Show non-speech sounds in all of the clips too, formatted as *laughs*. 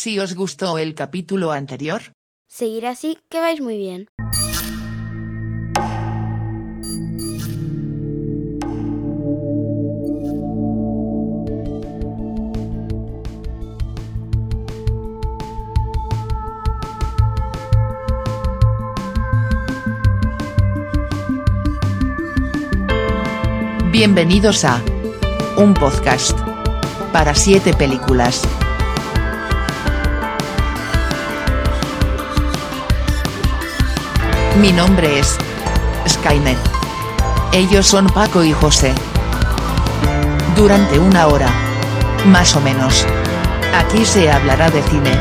Si os gustó el capítulo anterior, Seguir así, que vais muy bien. bienvenidos a un podcast para siete películas. Mi nombre es Skynet. Ellos son Paco y José. Durante una hora, más o menos, aquí se hablará de cine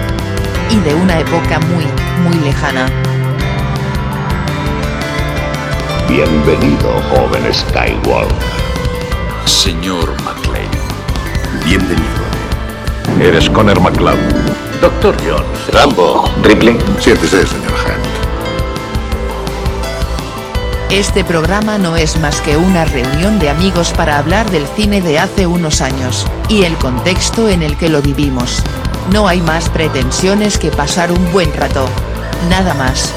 y de una época muy, muy lejana. Bienvenido, joven Skywalker. Señor McLean. Bienvenido. Eres Connor McLeod. Doctor Jones. Rambo. Ripley. Siéntese, señor Este programa no es más que una reunión de amigos para hablar del cine de hace unos años, y el contexto en el que lo vivimos. No hay más pretensiones que pasar un buen rato. Nada más.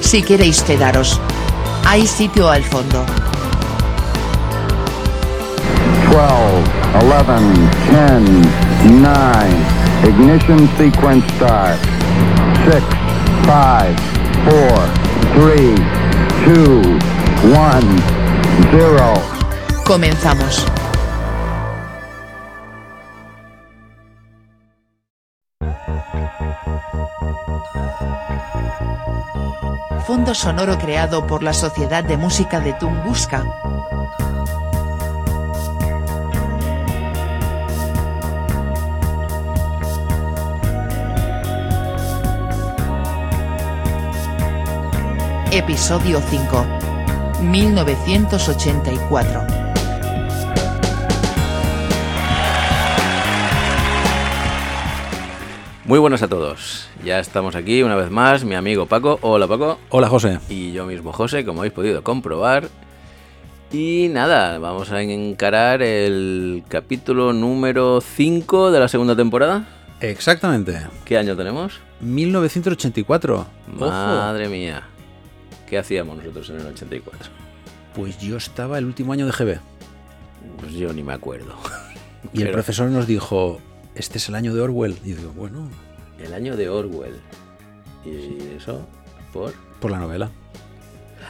Si queréis quedaros. Hay sitio al fondo. 12, 11, 10, 9. Ignition sequence start. 6, 5, 4, 3, 2, 1, 0. Comenzamos. Fondo sonoro creado por la Sociedad de Música de Tunguska. Episodio 5. 1984. Muy buenos a todos. Ya estamos aquí una vez más, mi amigo Paco. Hola Paco. Hola José. Y yo mismo José, como habéis podido comprobar. Y nada, vamos a encarar el capítulo número 5 de la segunda temporada. Exactamente. ¿Qué año tenemos? 1984. Madre mía. ¿Qué hacíamos nosotros en el 84? Pues yo estaba el último año de GB. Pues yo ni me acuerdo. Y el profesor nos dijo, este es el año de Orwell. Y digo, bueno, El año de Orwell. ¿Y eso? ¿Por? por la novela.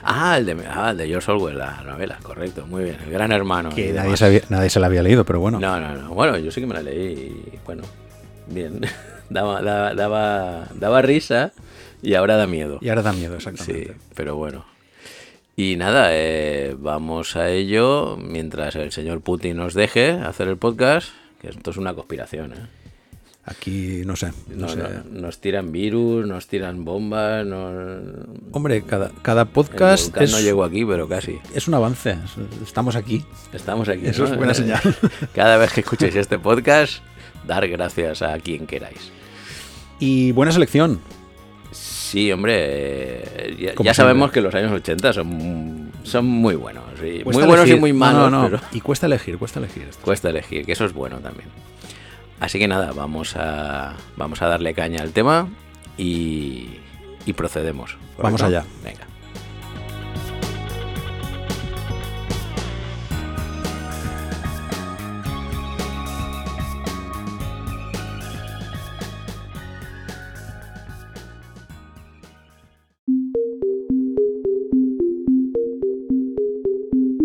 Ah, el de, ah, el de George Orwell, la novela, correcto. Muy bien, el gran hermano. Que nadie, sabía- nadie se la había leído, pero bueno. No, no, no. Bueno, yo sí que me la leí y bueno, bien. *laughs* daba, daba, daba, daba risa y ahora da miedo. Y ahora da miedo, Sí, exactamente. pero bueno. Y nada, eh, vamos a ello mientras el señor Putin nos deje hacer el podcast, que esto es una conspiración, ¿eh? Aquí, no sé. No No, sé. no, nos tiran virus, nos tiran bombas, nos... Hombre, cada, cada podcast es, no llegó aquí, pero casi. es un avance. Es- Estamos aquí. Estamos aquí. Eso ¿no? es buena señal. *laughs* Cada vez que escuchéis este podcast, dar gracias a quien queráis. Y buena selección. Sí, hombre, eh, ya, sabemos que los años 80 son, son muy buenos. Muy buenos y muy No, malos, no, no. pero Y cuesta elegir, cuesta elegir. esto. cuesta elegir, que eso es bueno también. Así que nada, vamos a, vamos a darle caña al tema y, y procedemos. ¿correcto? Vamos allá. Venga.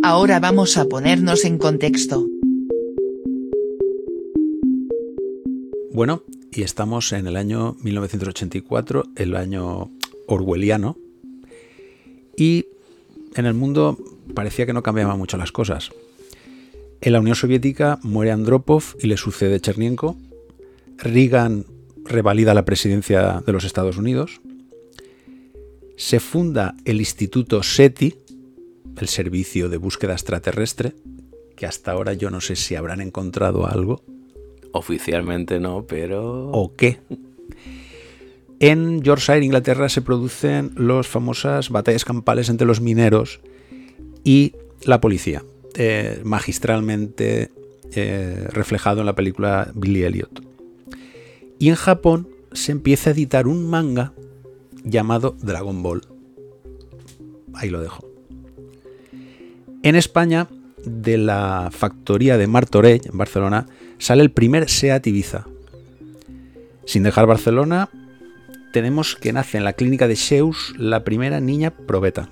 Ahora vamos a ponernos en contexto. Bueno, y estamos en el año 1984, el año orwelliano, y en el mundo parecía que no cambiaban mucho las cosas. En la Unión Soviética muere Andropov y le sucede Chernenko. Reagan revalida la presidencia de los Estados Unidos. Se funda el Instituto SETI, el Servicio de Búsqueda Extraterrestre, que hasta ahora yo no sé si habrán encontrado algo Oficialmente no, pero... o qué. En Yorkshire, Inglaterra, se producen las famosas batallas campales entre los mineros y la policía. Eh, magistralmente eh, reflejado en la película Billy Elliot. Y en Japón se empieza a editar un manga llamado Dragon Ball. Ahí lo dejo. En España, de la factoría de Martorell, en Barcelona, sale el primer SEAT Ibiza. Sin dejar Barcelona, tenemos que nace en la clínica de Sheus la primera niña probeta.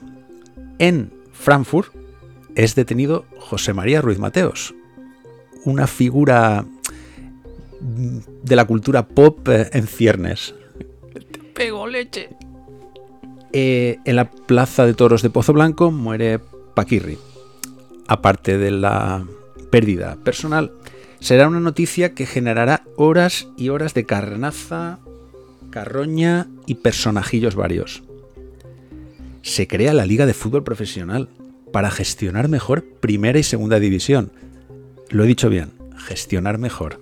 En Frankfurt es detenido José María Ruiz Mateos, una figura de la cultura pop eh, en ciernes. Te pego leche. Eh, en la plaza de toros de Pozo Blanco muere Paquirri. Aparte de la pérdida personal, será una noticia que generará horas y horas de carnaza, carroña y personajillos varios. Se crea la Liga de Fútbol Profesional para gestionar mejor primera y segunda división. Lo he dicho bien, gestionar mejor.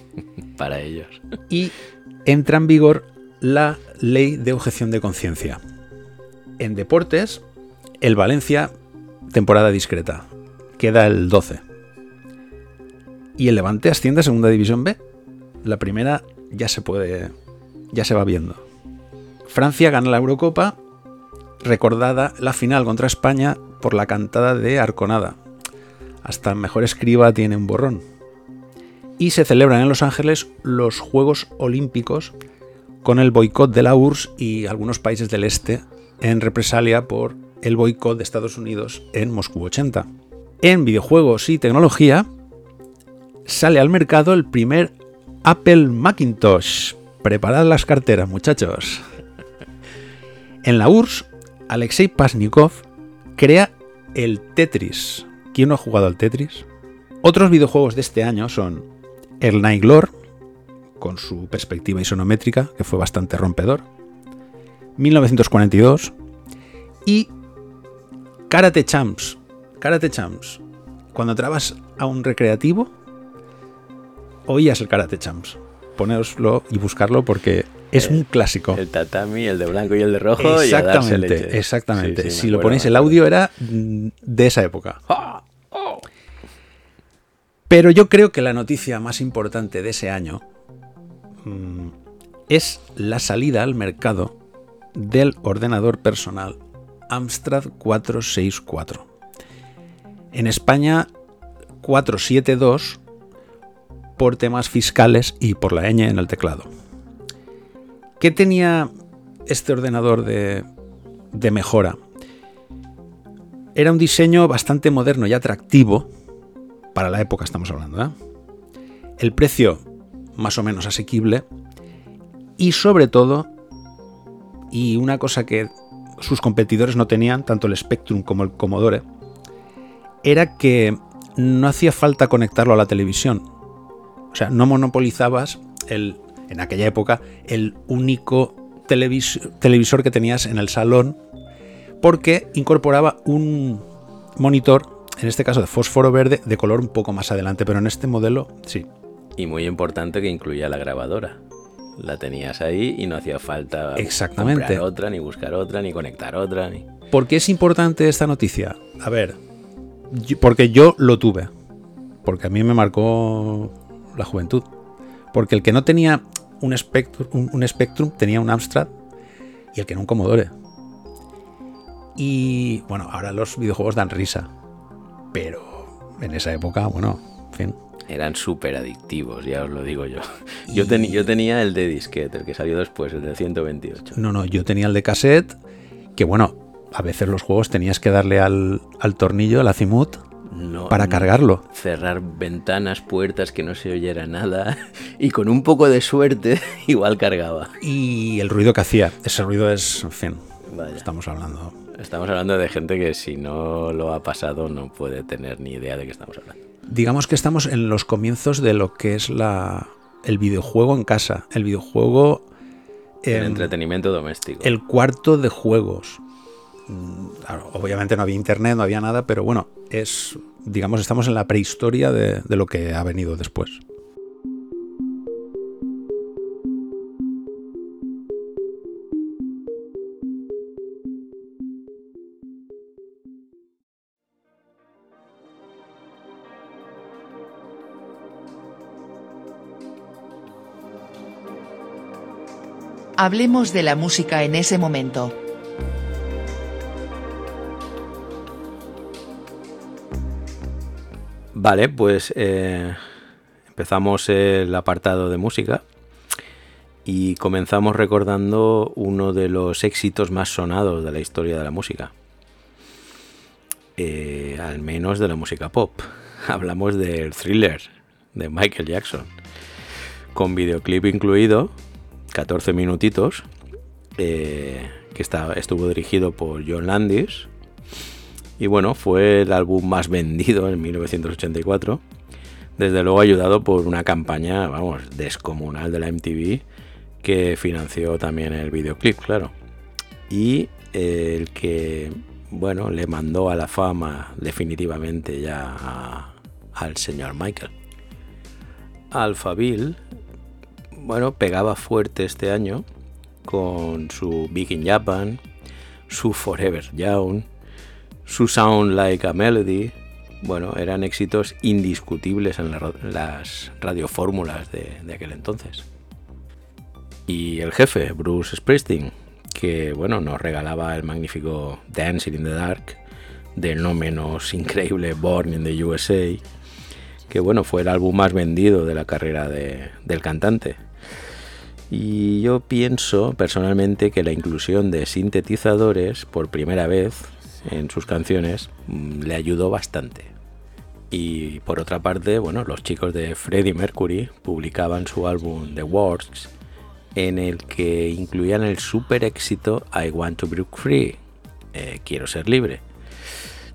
*laughs* Para ellos. Y entra en vigor la ley de objeción de conciencia. En deportes, el Valencia, temporada discreta, queda el 12. Y el Levante asciende a Segunda División B. La primera ya se puede, ya se va viendo. Francia gana la Eurocopa, recordada la final contra España por la cantada de Arconada. Hasta mejor escriba tiene un borrón. Y se celebran en Los Ángeles los Juegos Olímpicos con el boicot de la URSS y algunos países del este en represalia por el boicot de Estados Unidos en Moscú 80. En videojuegos y tecnología sale al mercado el primer Apple Macintosh. Preparad las carteras, muchachos. En la URSS, Alexei Pasnikov crea el Tetris. ¿Quién no ha jugado al Tetris? Otros videojuegos de este año son el Nightlore, con su perspectiva isonométrica, que fue bastante rompedor, 1942 y Karate Champs. Karate Champs. Cuando entrabas a un recreativo, oías el Karate Champs. Poneoslo y buscarlo porque es un clásico. El tatami, el de blanco y el de rojo. Exactamente, y a leche. exactamente. Sí, sí, me si lo ponéis, el audio era mm, de esa época. Pero yo creo que la noticia más importante de ese año mm, es la salida al mercado del ordenador personal Amstrad 464. En España 472 por temas fiscales y por la ñ en el teclado. ¿Qué tenía este ordenador de, mejora? Era un diseño bastante moderno y atractivo, para la época estamos hablando. ¿eh? El precio más o menos asequible y sobre todo, y una cosa que sus competidores no tenían, tanto el Spectrum como el Commodore, era que no hacía falta conectarlo a la televisión. O sea, no monopolizabas el, en aquella época el único televis- televisor que tenías en el salón porque incorporaba un monitor, en este caso de fósforo verde, de color un poco más adelante, pero en este modelo sí. Y muy importante que incluía la grabadora. La tenías ahí y no hacía falta Exactamente. comprar otra, ni buscar otra, ni conectar otra. Ni... ¿Por qué es importante esta noticia? A ver, porque yo lo tuve. Porque a mí me marcó la juventud. Porque el que no tenía un Spectrum, un, un Spectrum tenía un Amstrad y el que no un Commodore. Y bueno, ahora los videojuegos dan risa. Pero en esa época, bueno, en fin. Eran súper adictivos, ya os lo digo yo. Yo, teni- yo tenía el de disquete, el que salió después, el de 128. No, no, yo tenía el de cassette, que bueno, a veces los juegos tenías que darle al, al tornillo, al azimut, No, para cargarlo. Cerrar ventanas, puertas, que no se oyera nada. *laughs* Y con un poco de suerte, *laughs* igual cargaba. Y el ruido que hacía, ese ruido es, en fin, Vaya. estamos hablando. Estamos hablando de gente que si no lo ha pasado no puede tener ni idea de qué estamos hablando. Digamos que estamos en los comienzos de lo que es la, el videojuego en casa, el videojuego, El entretenimiento doméstico. el cuarto de juegos. Mm, obviamente no había internet, no había nada, pero bueno, es, digamos, estamos en la prehistoria de, lo que ha venido después. Hablemos de la música en ese momento. Vale, pues eh, empezamos el apartado de música y comenzamos recordando uno de los éxitos más sonados de la historia de la música. Eh, al menos de la música pop. *laughs* Hablamos del thriller de Michael Jackson, con videoclip incluido, 14 minutitos, eh, que estuvo dirigido por John Landis y bueno, fue el álbum más vendido en 1984. Desde luego ayudado por una campaña, vamos, descomunal de la MTV que financió también el videoclip, claro. Y el que, bueno, le mandó a la fama definitivamente ya al señor Michael. Alphaville, bueno, pegaba fuerte este año con su Big in Japan, su Forever Young, su Sound Like a Melody, bueno, eran éxitos indiscutibles en las radiofórmulas de, de aquel entonces. Y el jefe, Bruce Springsteen, que bueno, nos regalaba el magnífico Dancing in the Dark, del no menos increíble Born in the USA, que bueno, fue el álbum más vendido de la carrera del cantante. Y yo pienso personalmente que la inclusión de sintetizadores por primera vez en sus canciones mm, le ayudó bastante. Y por otra parte, bueno, los chicos de Freddie Mercury publicaban su álbum The Works, en el que incluían el super éxito I Want to Break Free, eh, Quiero ser libre.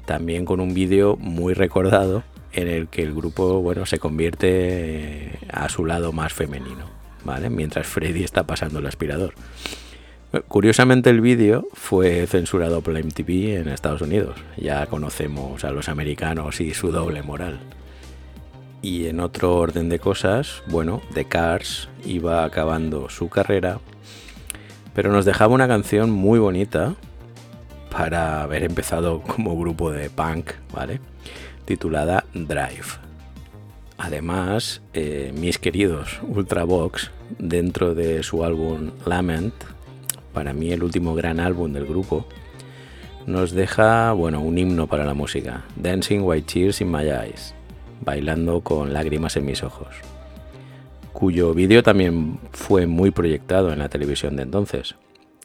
También con un vídeo muy recordado en el que el grupo bueno, se convierte eh, a su lado más femenino, ¿vale? mientras Freddie está pasando el aspirador. Curiosamente el vídeo fue censurado por la MTV en Estados Unidos. Ya conocemos a los americanos y su doble moral. Y en otro orden de cosas, bueno, The Cars iba acabando su carrera, pero nos dejaba una canción muy bonita para haber empezado como grupo de punk, ¿vale? Titulada Drive. Además, eh, mis queridos Ultravox, dentro de su álbum Lament, para mí el último gran álbum del grupo, nos deja, bueno, un himno para la música, Dancing White Tears in My Eyes, bailando con lágrimas en mis ojos, cuyo vídeo también fue muy proyectado en la televisión de entonces.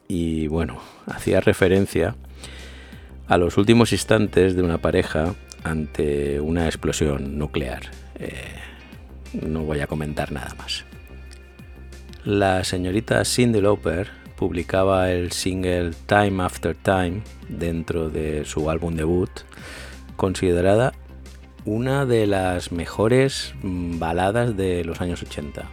Y bueno, *laughs* hacía referencia a los últimos instantes de una pareja ante una explosión nuclear. Eh, no voy a comentar nada más. La señorita Cindy Lauper publicaba el single Time After Time dentro de su álbum debut, considerada una de las mejores baladas de los años 80,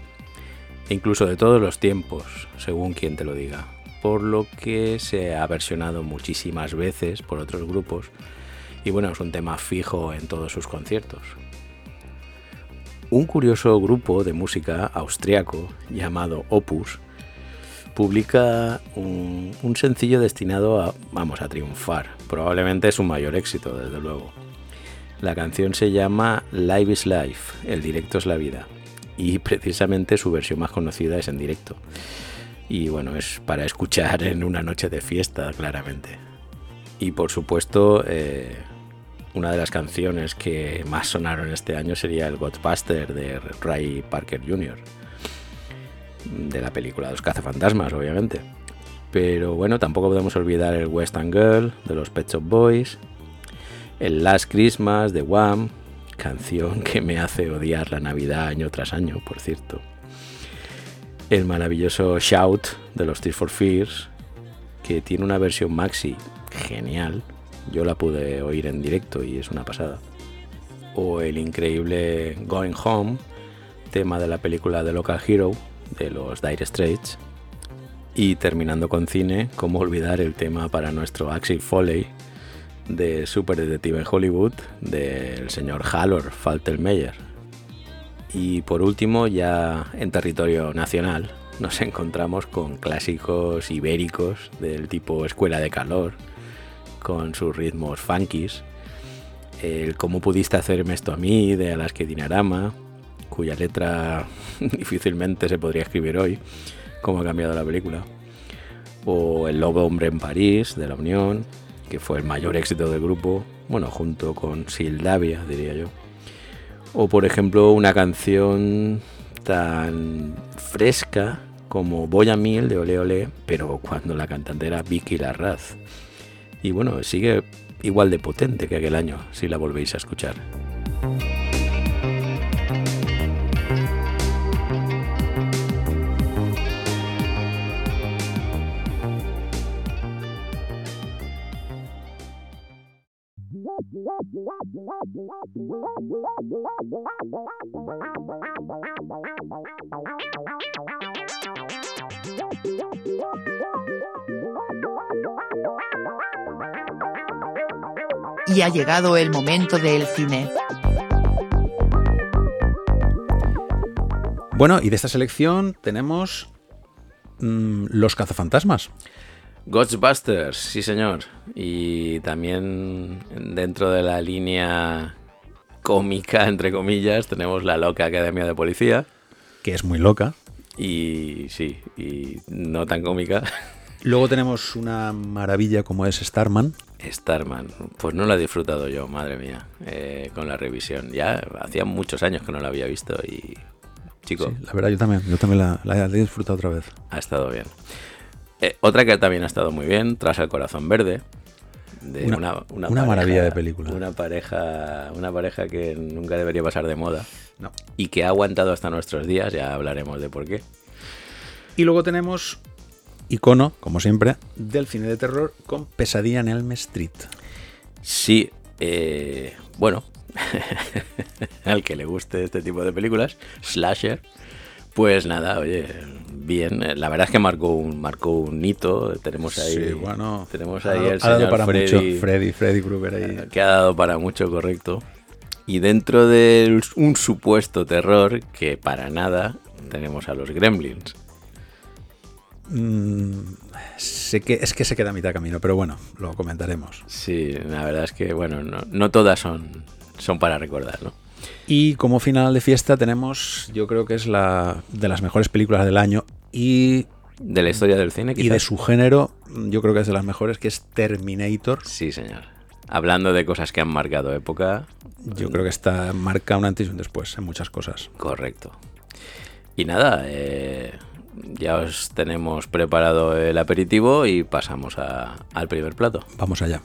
e incluso de todos los tiempos, según quien te lo diga, por lo que se ha versionado muchísimas veces por otros grupos y bueno, es un tema fijo en todos sus conciertos. Un curioso grupo de música austriaco llamado Opus publica un, sencillo destinado a, vamos, a triunfar. Probablemente es un mayor éxito, desde luego. La canción se llama Live is Life, el directo es la vida. Y *laughs* precisamente su versión más conocida es en directo. Y bueno, es para escuchar en una noche de fiesta, claramente. Y por supuesto, eh, una de las canciones que más sonaron este año sería el Godbuster de Ray Parker Jr de la película Los cazafantasmas, obviamente. Pero bueno, tampoco podemos olvidar el Western Girl de los Pet Shop Boys, el Last Christmas de Wham, canción que me hace odiar la Navidad año tras año, por cierto. El maravilloso Shout de los Tears for Fears, que tiene una versión maxi genial. Yo la pude oír en directo y es una pasada. O el increíble Going Home, tema de la película The Local Hero, de los Dire Straits. Y terminando con cine, cómo olvidar el tema para nuestro Axel Foley de Super Detective en Hollywood del señor Hallor Faltermeyer. Y por último, ya en territorio nacional, nos encontramos con clásicos ibéricos del tipo Escuela de Calor, con sus ritmos funkies, el Cómo pudiste hacerme esto a mí de Alaska Dinarama, cuya letra *laughs* difícilmente se podría escribir hoy, cómo ha cambiado la película. O El Lobo Hombre en París, de la Unión, que fue el mayor éxito del grupo, bueno, junto con Sildavia, diría yo. O por ejemplo, una canción tan fresca como Voy a Mil de Ole Ole, pero cuando la cantante era Vicky Larraz. Y bueno, sigue igual de potente que aquel año, si la volvéis a escuchar. Y ha llegado el momento del cine. Bueno, y de esta selección tenemos mm, Los cazafantasmas. Ghostbusters, sí señor. Y también dentro de la línea cómica, entre comillas, tenemos la loca Academia de Policía. Que es muy loca. Y sí, y no tan cómica. Luego tenemos una maravilla como es Starman. Starman, pues no la he disfrutado yo, madre mía, eh, con la revisión. Ya hacía muchos años que no la había visto y, chico. Sí, la verdad, yo también, yo también la, la he disfrutado otra vez. Ha estado bien. Eh, otra que también ha estado muy bien, Tras el Corazón Verde. De una, una, maravilla de película. Una pareja, una pareja que nunca debería pasar de moda. No. Y que ha aguantado hasta nuestros días, ya hablaremos de por qué. Y luego tenemos icono, como siempre, del cine de terror con Pesadilla en Elm Street. Sí, eh, bueno, *laughs* al que le guste este tipo de películas, slasher, pues nada, oye, bien. La verdad es que marcó un, marcó un hito. Tenemos ahí, sí, bueno, tenemos ahí el señor para Freddy, mucho, Freddy, Freddy Krueger ahí. Que ha dado para mucho, correcto. Y dentro de un supuesto terror, que para nada, tenemos a los Gremlins. Mm, sé que, es que se queda a mitad camino, pero bueno, lo comentaremos. Sí, la verdad es que, bueno, no, no todas son, son para recordar, ¿no? Y como final de fiesta tenemos, yo creo que es la de las mejores películas del año y... De la historia del cine, quizás. Y de su género, yo creo que es de las mejores, que es Terminator. Sí, señor. Hablando de cosas que han marcado época. Yo creo que esta marca un antes y un después en muchas cosas. Correcto. Y nada, eh, ya os tenemos preparado el aperitivo y pasamos a, al primer plato. Vamos allá.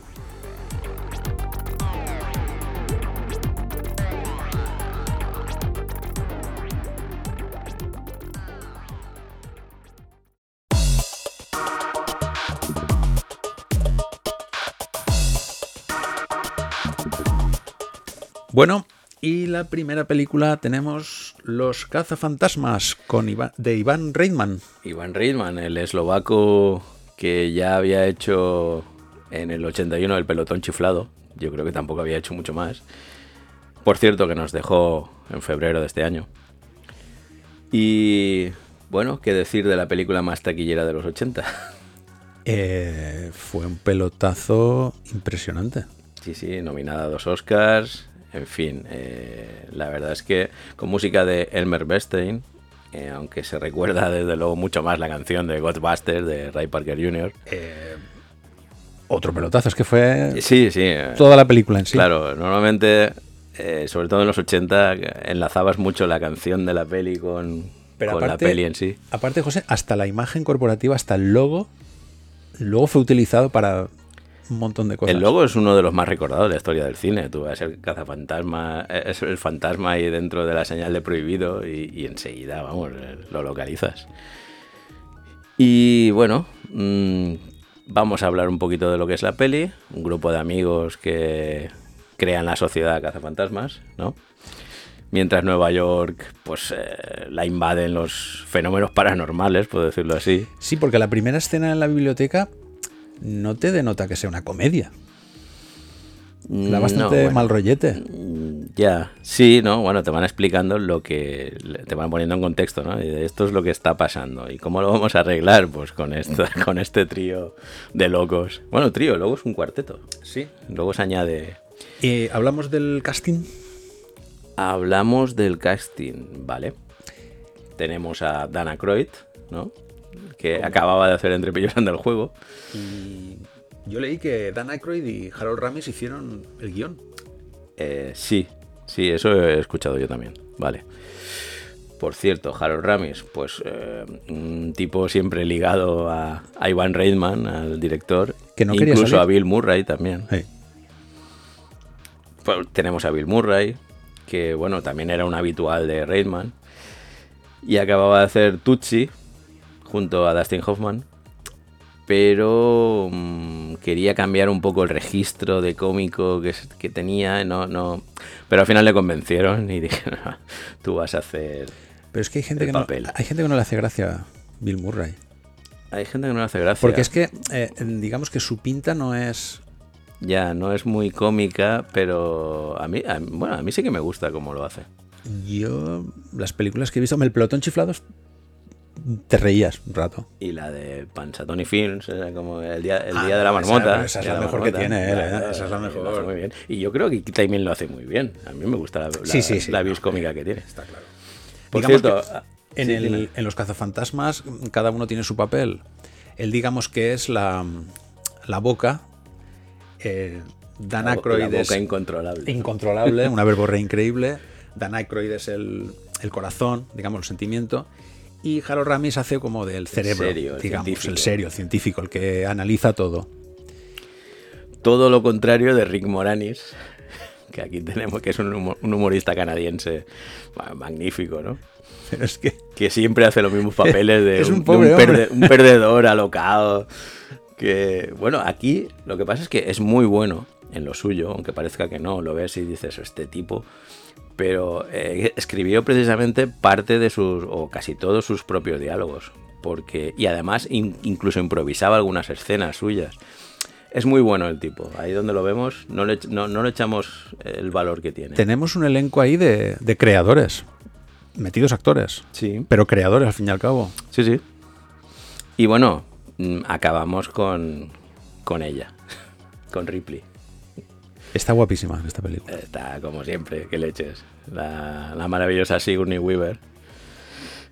Bueno, y la primera película tenemos Los cazafantasmas con de Iván Reitman. Iván Reitman, el eslovaco que ya había hecho en el 81 el pelotón chiflado. Yo creo que tampoco había hecho mucho más. Por cierto, que nos dejó en febrero de este año. Y bueno, ¿qué decir de la película más taquillera de los 80? *laughs* Eh, fue un pelotazo impresionante. Sí, sí, nominada a dos Oscars, en fin, eh, la verdad es que con música de Elmer Bernstein, eh, aunque se recuerda desde luego mucho más la canción de Ghostbusters de Ray Parker Jr. Eh, otro pelotazo, es que fue sí, sí, toda la película en sí. Claro, normalmente, sobre todo en los 80, enlazabas mucho la canción de la peli con, con la peli en sí. Aparte, José, hasta la imagen corporativa, hasta el logo, luego fue utilizado para un montón de cosas. El logo es uno de los más recordados de la historia del cine. Tú ves el cazafantasma, es el fantasma ahí dentro de la señal de prohibido y, enseguida, vamos, lo localizas. Y bueno, mm, vamos a hablar un poquito de lo que es la peli. Un grupo de amigos que crean la sociedad cazafantasmas, ¿no? Mientras Nueva York, pues eh, la invaden los fenómenos paranormales, puedo decirlo así. Sí, porque la primera escena en la biblioteca no te denota que sea una comedia. La bastante mal rollete. Mm, ya, sí, ¿no? Bueno, te van explicando lo que. Te van poniendo en contexto, ¿no? Esto es lo que está pasando. ¿Y cómo lo vamos a arreglar? Pues con, esto, *laughs* con este trío de locos. Bueno, trío, luego es un cuarteto. Sí. Luego se añade. ¿Y hablamos del casting? Hablamos del casting, vale. Tenemos a Dana Croyd, ¿no? Que acababa de hacer entre pillos del juego. Y yo leí que Dan Aykroyd y Harold Ramis hicieron el guion. Eh, sí, sí, eso he escuchado yo también. Vale. Por cierto, Harold Ramis, pues eh, un tipo siempre ligado a, Ivan Reitman, al director, que no incluso a Bill Murray también. Pues, tenemos a Bill Murray, que bueno, también era un habitual de Reitman, y acababa de hacer Tutsi junto a Dustin Hoffman, pero mm, quería cambiar un poco el registro de cómico que, que tenía, no, no, pero al final le convencieron y *laughs* dije, tú vas a hacer pero es que hay gente, que no, hay gente que no le hace gracia a Bill Murray. Hay gente que no le hace gracia. Porque es que, eh, digamos que su pinta no es. Ya, no es muy cómica, pero a mí, bueno, a mí sí que me gusta cómo lo hace. Yo, las películas que he visto, el pelotón chiflados, te reías un rato. Y la de Tony Films, como el día, el día de la ah, marmota. Esa, es la, mejor que tiene él, ¿eh? esa es la mejor. Muy bien. Y yo creo que también lo hace muy bien. A mí me gusta la, la, la vis cómica que tiene. Está claro. Por cierto, en, los cazafantasmas cada uno tiene su papel. Él digamos que es la, boca. Eh, Dan Aykroyd es incontrolable. Incontrolable, *laughs* una verborrea increíble. Dan Aykroyd es el, corazón, digamos, el sentimiento. Y Harold Ramis hace como del cerebro, digamos, el serio, el científico, el que analiza todo. Todo lo contrario de Rick Moranis, que aquí tenemos, que es un, humorista canadiense magnífico, ¿no? Pero es que... Que siempre hace los mismos *laughs* papeles de, un, perdedor alocado. Que, bueno, aquí lo que pasa es que es muy bueno en lo suyo, aunque parezca que no, lo ves y dices, este tipo... Pero eh, escribió precisamente parte de sus, o casi todos sus propios diálogos. Porque, y además incluso improvisaba algunas escenas suyas. Es muy bueno el tipo. Ahí donde lo vemos, no le, no, le echamos el valor que tiene. Tenemos un elenco ahí de, creadores. Metidos actores. Sí. Pero creadores, al fin y al cabo. Sí, sí. Y bueno, mm, acabamos con, con ella. *laughs* Con Ripley. Está guapísima esta película. Está como siempre, que leches. La, la maravillosa Sigourney Weaver.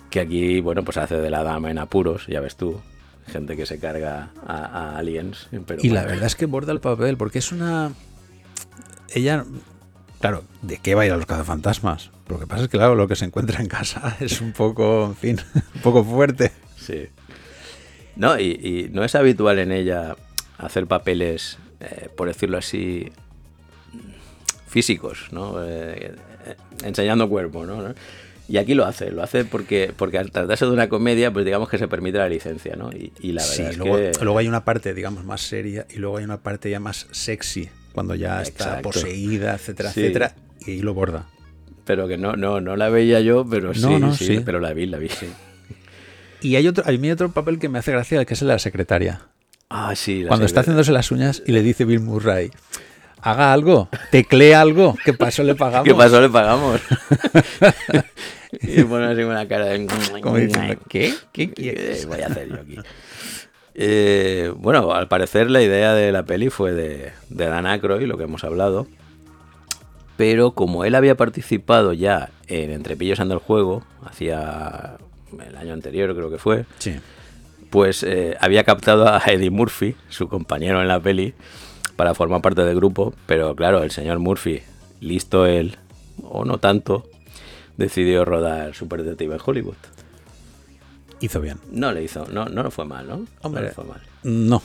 Que aquí, bueno, pues hace de la dama en apuros, ya ves tú gente que se carga a, aliens. y la verdad es que borda el papel, porque es una... Ella, claro, ¿de qué va a ir a los cazafantasmas? Lo que pasa es que, claro, lo que se encuentra en casa *laughs* es un poco, en fin, *laughs* un poco fuerte. Sí. No, y, no es habitual en ella hacer papeles, eh, por decirlo así, físicos, ¿no? Eh, eh, enseñando cuerpo, ¿no? Y aquí lo hace, lo hace porque, porque al tratarse de una comedia, pues digamos que se permite la licencia, ¿no? Y, la verdad es luego, que... luego hay una parte, digamos, más seria y luego hay una parte ya más sexy, cuando ya está poseída, etcétera, etcétera, y ahí lo borda. Pero que no, no, no la veía yo, pero sí, sí, pero la vi, la vi. Sí. Y hay otro, hay otro papel que me hace gracia, que es el de la secretaria. Ah, sí. Cuando está haciéndose las uñas y le dice Bill Murray, haga algo, teclee algo, ¿qué pasó le pagamos? ¿Qué pasó le pagamos? *laughs* y pone así una cara de... ¿qué? ¿Qué quieres? Voy a hacer yo aquí. Eh, bueno, al parecer la idea de la peli fue de, de Dan Aykroyd, lo que hemos hablado. Pero como él había participado ya en Entrepillos anda el juego, hacía el año anterior creo que fue, pues eh, había captado a Eddie Murphy, su compañero en la peli, para formar parte del grupo. Pero claro, el señor Murphy, listo él, o no tanto, decidió rodar Super Detective en Hollywood. Hizo bien. No le hizo, no, no fue mal, ¿no? Hombre, no fue mal. No.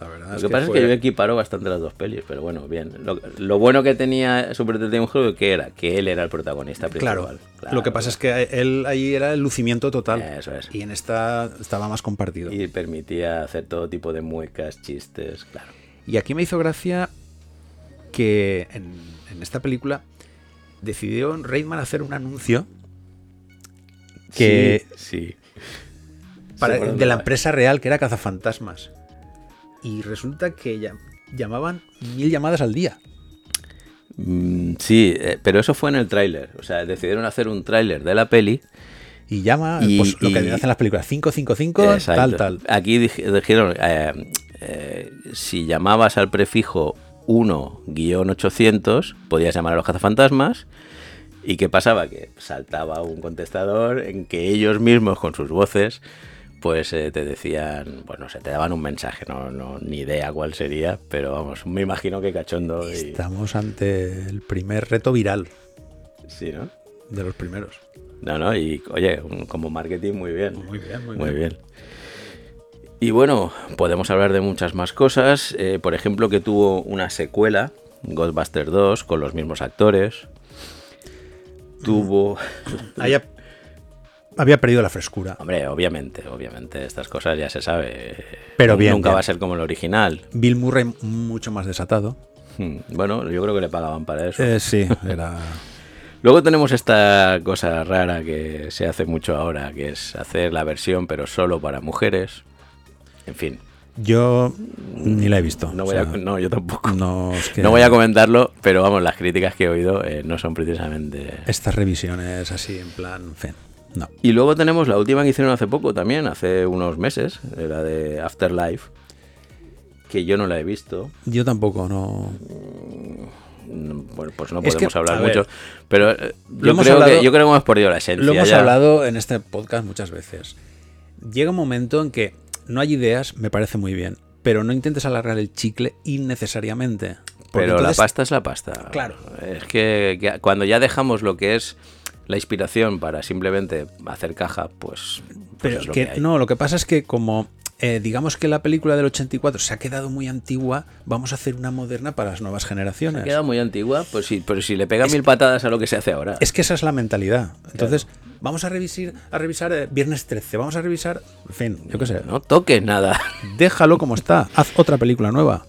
La verdad lo que, pasa es que yo equiparo bastante las dos pelis, pero bueno, bien. Lo, bueno que tenía Super Detective en Hollywood que era que él era el protagonista principal. Claro, lo que pasa es que él ahí era el lucimiento total. Eso es. Y en esta estaba más compartido. Y permitía hacer todo tipo de muecas, chistes, claro. Y aquí me hizo gracia que en, en esta película decidió Reitman hacer un anuncio que sí, de la empresa real que era Cazafantasmas. Y resulta que llamaban mil llamadas al día. Mm, sí, eh, pero eso fue en el tráiler. O sea, decidieron hacer un tráiler de la peli. Y llama pues, lo que hacen las películas 555, tal, tal. Aquí dijeron, eh, eh, si llamabas al prefijo 1-800 podías llamar a los cazafantasmas. ¿Y qué pasaba? Que saltaba un contestador en que ellos mismos con sus voces pues eh, te decían, bueno, se te daban un mensaje, no, no, ni idea cuál sería, pero vamos, me imagino que cachondo. Y... Estamos ante el primer reto viral. Sí, ¿no? De los primeros. No, no, y oye, como marketing muy bien. Muy bien, muy, muy bien. Y bueno, podemos hablar de muchas más cosas. Eh, por ejemplo, que tuvo una secuela, Ghostbusters 2, con los mismos actores. Tuvo. Haya había perdido la frescura. Hombre, obviamente, obviamente, estas cosas ya se sabe. Pero bien. Nunca va a ser como el original. Bill Murray mucho más desatado. Hmm, bueno, yo creo que le pagaban para eso. Eh, sí, *laughs* era. Luego tenemos esta cosa rara que se hace mucho ahora, que es hacer la versión pero solo para mujeres. En fin. Yo ni la he visto. No, voy a, no yo tampoco. No, no, voy a comentarlo, pero vamos, las críticas que he oído eh, no son precisamente... Estas revisiones así en plan... Fin. No. Y luego tenemos la última que hicieron hace poco también, hace unos meses, la de Afterlife, que yo no la he visto. Yo tampoco, no. Bueno, pues no podemos hablar mucho. pero eh, yo, creo que, yo creo que hemos perdido la esencia. Lo hemos hablado en este podcast muchas veces. Llega un momento en que no hay ideas, me parece muy bien, pero no intentes alargar el chicle innecesariamente. Pero la pasta es la pasta. Claro. Es que cuando ya dejamos lo que es la inspiración para simplemente hacer caja, pues... pues Pero que, no, lo que pasa es que como eh, digamos que la película del 84 se ha quedado muy antigua, vamos a hacer una moderna para las nuevas generaciones. Se ha quedado muy antigua, pues sí, pero si le pega mil patadas a lo que se hace ahora. Es que esa es la mentalidad. Entonces, vamos a revisar, a revisar eh, Viernes 13, vamos a revisar, en fin, yo qué sé. No toques nada. Déjalo como está, haz otra película nueva.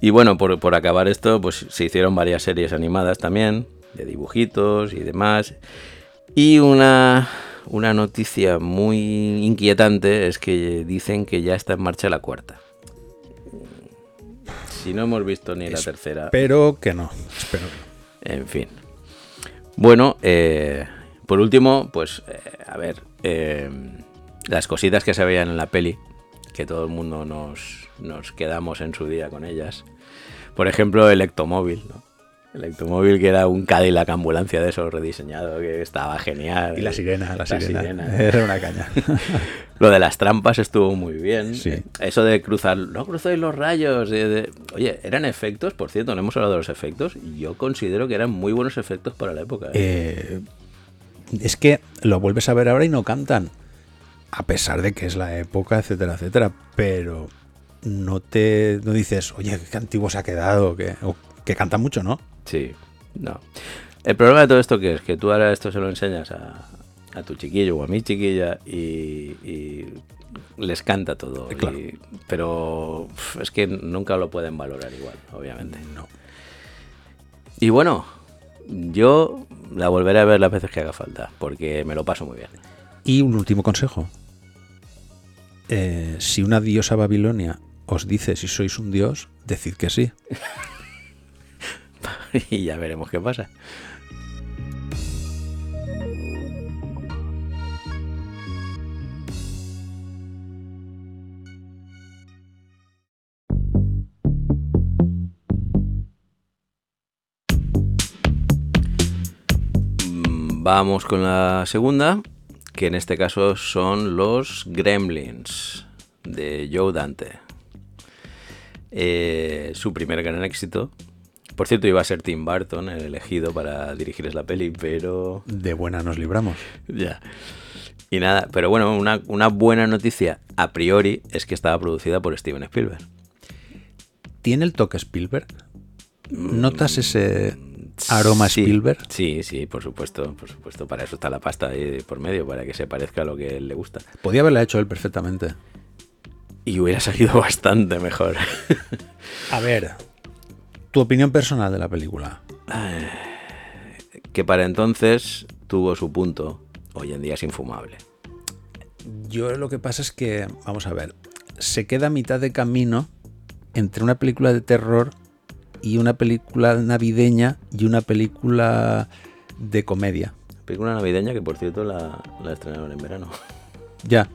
Y bueno, por, por acabar esto, pues se hicieron varias series animadas también de dibujitos y demás. Y una, una noticia muy inquietante es que dicen que ya está en marcha la cuarta. Si no hemos visto ni la tercera. Pero que no. Espero En fin. Bueno, eh, por último, pues, eh, a ver, eh, las cositas que se veían en la peli, que todo el mundo nos, nos quedamos en su día con ellas. Por ejemplo, el ectomóvil, ¿no? El automóvil que era un Cadillac ambulancia de esos rediseñado, que estaba genial. Y la sirena, la, sirena. *laughs* Era una caña. *laughs* Lo de las trampas estuvo muy bien. Eso de cruzar, no cruzáis los rayos. Oye, eran efectos, por cierto, no hemos hablado de los efectos. Yo considero que eran muy buenos efectos para la época. ¿eh? Eh, es que lo vuelves a ver ahora y no cantan. A pesar de que es la época, etcétera, etcétera. Pero no te no dices, oye, qué antiguo se ha quedado, que, que canta mucho, ¿no? Sí, no. El problema de todo esto que es que tú ahora esto se lo enseñas a, a tu chiquillo o a mi chiquilla y, les canta todo. pero es que nunca lo pueden valorar igual, obviamente. No. Y bueno, yo la volveré a ver las veces que haga falta, porque me lo paso muy bien. Y un último consejo. Eh, si una diosa Babilonia os dice si sois un dios, decid que sí. *laughs* *laughs* y ya veremos qué pasa. Mm, vamos con la segunda, que en este caso son los Gremlins de Joe Dante. Eh, su primer gran éxito por cierto, iba a ser Tim Burton el elegido para dirigirles la peli, pero... De buena nos libramos. ya. Y nada, pero bueno, una, buena noticia a priori es que estaba producida por Steven Spielberg. ¿Tiene el toque Spielberg? ¿Notas ese aroma Spielberg? Sí, sí, por supuesto, por supuesto. Para eso está la pasta ahí por medio, para que se parezca a lo que él le gusta. Podía haberla hecho él perfectamente. Y hubiera salido *laughs* bastante mejor. a ver, tu opinión personal de la película. Que para entonces tuvo su punto, hoy en día es infumable. Yo lo que pasa es que, vamos a ver, se queda a mitad de camino entre una película de terror y una película navideña y una película de comedia. Película navideña que por cierto la, estrenaron en verano. Ya.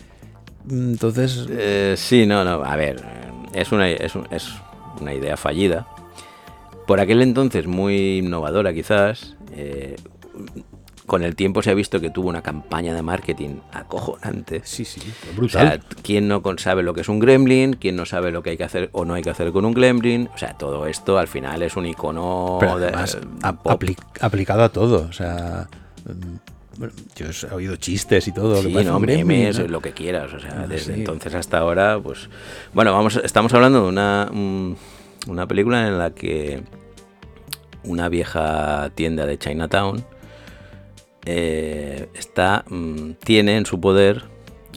*laughs* Entonces... Eh, sí, no, no, a ver, es una, es, es una idea fallida. Por aquel entonces muy innovadora quizás, eh, con el tiempo se ha visto que tuvo una campaña de marketing acojonante. Sí, sí, O brutal. sea, ¿quién no sabe lo que es un gremlin? ¿Quién no sabe lo que hay que hacer o no hay que hacer con un gremlin? O sea, todo esto al final es un icono Pero de, a- pop. apli- aplicado a todo. O sea, bueno, yo he oído chistes y todo. Sí, no, gremlin, memes, ¿no? lo que quieras. O sea, Ah, desde sí. entonces hasta ahora, pues. Bueno, vamos, estamos hablando de una, mm, una película en la que una vieja tienda de Chinatown eh, está, mm, tiene en su poder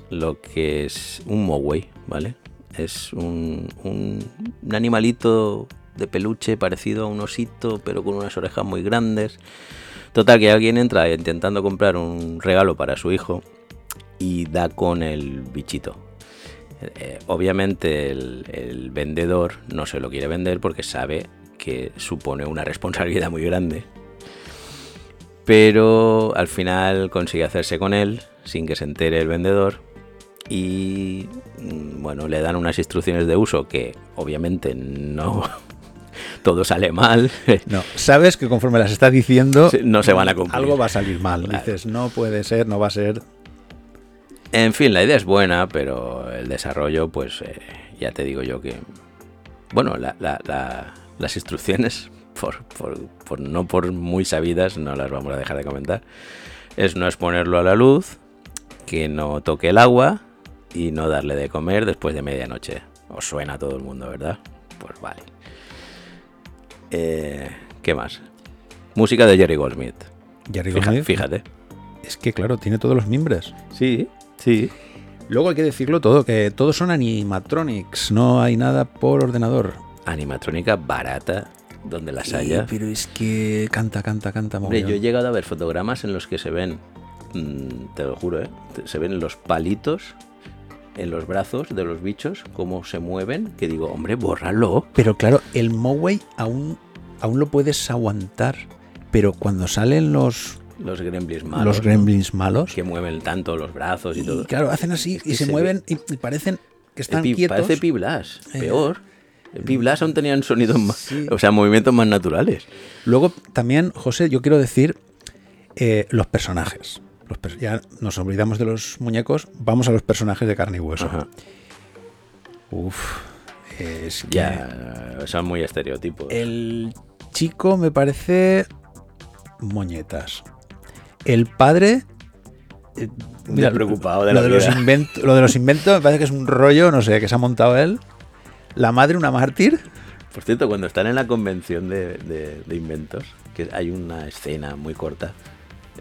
lo que es un Moway, ¿vale? Es un animalito de peluche parecido a un osito, pero con unas orejas muy grandes. Total, que alguien entra intentando comprar un regalo para su hijo y da con el bichito. Eh, obviamente el, el vendedor no se lo quiere vender porque sabe que supone una responsabilidad muy grande. Pero al final consigue hacerse con él sin que se entere el vendedor y mm, bueno, le dan unas instrucciones de uso que obviamente no *laughs* todo sale mal. *laughs* No, sabes que conforme las estás diciendo, no se van a cumplir. algo va a salir mal. Claro. Dices, no puede ser, no va a ser. En fin, la idea es buena, pero el desarrollo, pues eh, ya te digo yo que... Bueno, la- la- la- las instrucciones, *laughs* por, por- por- no por muy sabidas, no las vamos a dejar de comentar. Es no exponerlo a la luz, que no toque el agua y no darle de comer después de medianoche. Os suena a todo el mundo, ¿verdad? Pues vale. Eh, ¿Qué más? Música de Jerry Goldsmith. Jerry Goldsmith, fíjate. Es que, claro, tiene todos los mimbres. Sí, sí. Luego hay que decirlo todo, que todos son animatronics, no hay nada por ordenador. Animatrónica barata, donde las haya. pero es que canta, canta, canta. Hombre, yo he llegado a ver fotogramas en los que se ven, mm, te lo juro, ¿eh? Se ven los palitos en los brazos de los bichos, cómo se mueven, que digo, hombre, bórralo. Pero claro, el Moway aún, aún lo puedes aguantar. Pero cuando salen los, Los gremlins malos. los ¿no? gremlins malos, Que mueven tanto los brazos y, y todo. claro, hacen así y se, se mueven y, y parecen que están Pi- quietos. Parece Piblas, Eh, peor. En Piblas aún tenían sonidos más, Sí. o sea, movimientos más naturales. Luego también, José, yo quiero decir eh, los personajes. Los per- ya nos olvidamos de los muñecos, vamos a los personajes de carne y hueso. Ajá. Uf, es que Ya, son muy estereotipos. el chico me parece moñetas. El padre eh, Muy preocupado de lo la de los vida. inventos, lo de los inventos me parece que es un rollo, no sé, que se ha montado él. La madre una mártir. Por cierto, cuando están en la convención de, de- de inventos, que hay una escena muy corta,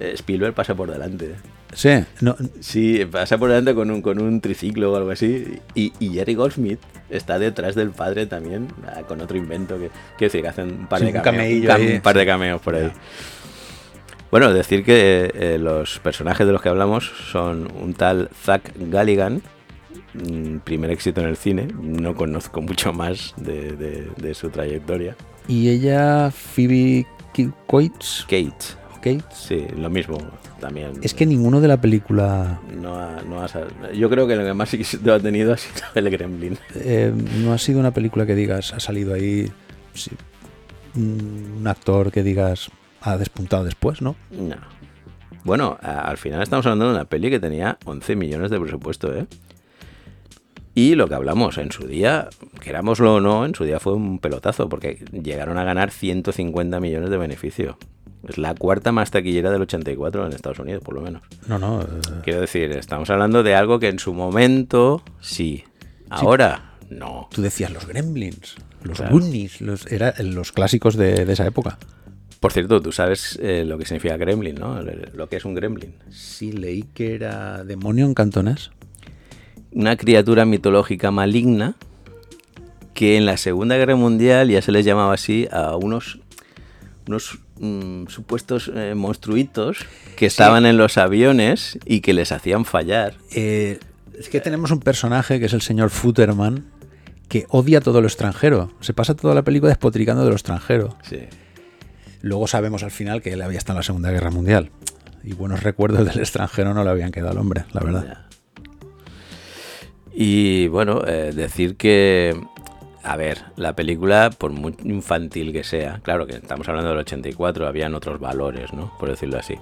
eh, Spielberg pasa por delante. Sí, no, Sí, pasa por delante con un, con un triciclo o algo así. Y, y Jerry Goldsmith está detrás del padre también, ah, con otro invento que quiero decir que hacen un par Sí, de un cameos, par de cameos por ahí. Bueno, decir que eh, los personajes de los que hablamos son un tal Zack Galligan, mm, primer éxito en el cine. No conozco mucho más de, de- de su trayectoria. Y ella, Phoebe Coates, Kate, Kate, sí, lo mismo también. es que ninguno de la película no ha, no ha Yo creo que lo que más éxito ha tenido ha sido el Gremlin. eh, no ha sido una película que digas, ha salido ahí sí, un actor que digas, ha despuntado después, ¿no? No. Bueno, al final estamos hablando de una peli que tenía 11 millones de presupuesto, ¿eh? Y lo que hablamos en su día, querámoslo o no, en su día fue un pelotazo, porque llegaron a ganar 150 millones de beneficio. Es la cuarta más taquillera del 84 en Estados Unidos, por lo menos. No, no. eh, Quiero decir, estamos hablando de algo que en su momento sí. Ahora, no. tú decías los Gremlins, los Claro. Goonies, los, era los clásicos de, de esa época. Por cierto, tú sabes eh, lo que significa gremlin, ¿no? Lo que es un gremlin. Sí, leí que era demonio en cantonés. una criatura mitológica maligna que en la Segunda Guerra Mundial ya se les llamaba así a unos, unos mm, supuestos eh, monstruitos que estaban en los aviones y que les hacían fallar. Eh, es que tenemos un personaje que es el señor Futterman que odia todo lo extranjero. Se pasa toda la película despotricando de lo extranjero. Sí. Luego sabemos al final que él había estado en la Segunda Guerra Mundial. Y buenos recuerdos del extranjero no le habían quedado al hombre, la verdad. Y bueno, eh, decir que, a ver, la película, por muy infantil que sea, claro que estamos hablando del 84, habían otros valores, ¿no? Por decirlo así.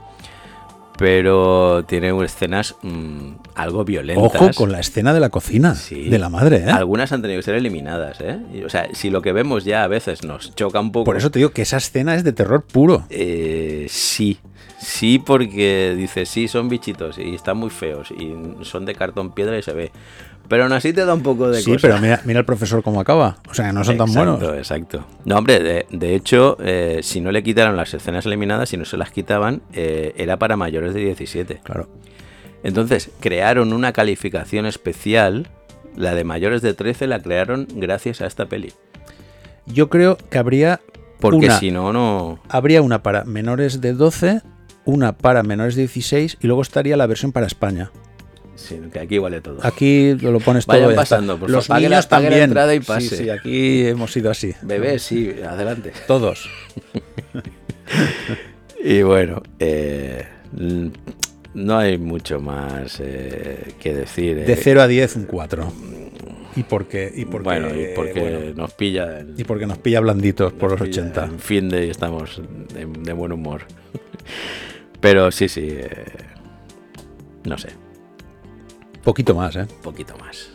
Pero tiene escenas mm, algo violentas. Ojo con la escena de la cocina Sí. de la madre, ¿eh? Algunas han tenido que ser eliminadas, ¿eh? O sea, si lo que vemos ya a veces nos choca un poco. Por eso te digo que esa escena es de terror puro. Eh, sí, sí, porque dices, sí, son bichitos y están muy feos y son de cartón piedra y se ve. Pero aún así te da un poco de Sí, cosa. pero mira, mira el profesor cómo acaba. O sea, que no son tan Exacto, buenos. Exacto. No, hombre, de, de hecho, eh, si no le quitaron las escenas eliminadas, si no se las quitaban, eh, era para mayores de 17. Claro. Entonces, crearon una calificación especial, la de mayores de 13 la crearon gracias a esta peli. Yo creo que habría Porque una, si no, no... habría una para menores de 12, una para menores de 16 y luego estaría la versión para España. Sí, que aquí vale todo. Aquí lo pones Vayan todo pasando, por Los. Pague la- niños pague la también. entrada y Sí, pase. Sí, aquí hemos sido así. Bebé, sí, adelante. Todos. *laughs* Y bueno, eh, no hay mucho más eh, que decir. eh. De 0 a 10, un 4. ¿Y por qué? Y porque, bueno, y porque bueno, nos pilla el- y porque nos pilla blanditos por nos los pilla 80. En fin de y estamos de, de buen humor. *laughs* Pero sí, sí. eh, no sé, Poquito más, ¿eh? poquito más.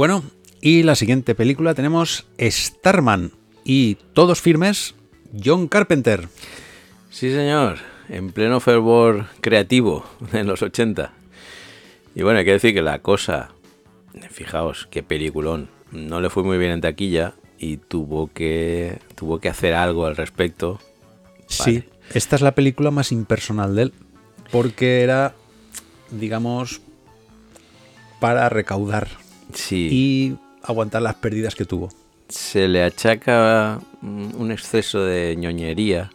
Bueno, y la siguiente película tenemos Starman. Y todos firmes, John Carpenter. Sí, señor. En pleno fervor creativo en los 80. Y bueno, hay que decir que la cosa, fijaos, qué peliculón, no le fue muy bien en taquilla y tuvo que, tuvo que hacer algo al respecto. Sí, esta es la película más impersonal de él. Porque era, digamos, para recaudar Sí, y aguantar las pérdidas que tuvo. se le achaca un exceso de ñoñería,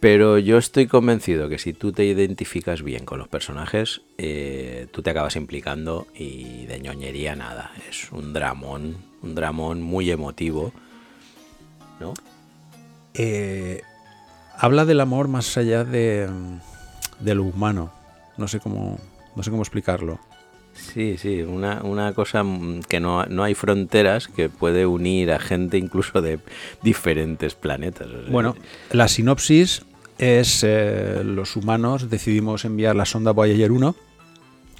pero yo estoy convencido que si tú te identificas bien con los personajes, eh, tú te acabas implicando y de ñoñería nada. Es un dramón, un dramón muy emotivo, ¿no? Eh, habla del amor más allá de, de lo humano. No sé cómo, no sé cómo explicarlo. Sí, sí, una, una cosa mm, que no, no hay fronteras que puede unir a gente incluso de diferentes planetas. o sea, Bueno, la sinopsis es eh, los humanos decidimos enviar la sonda Voyager 1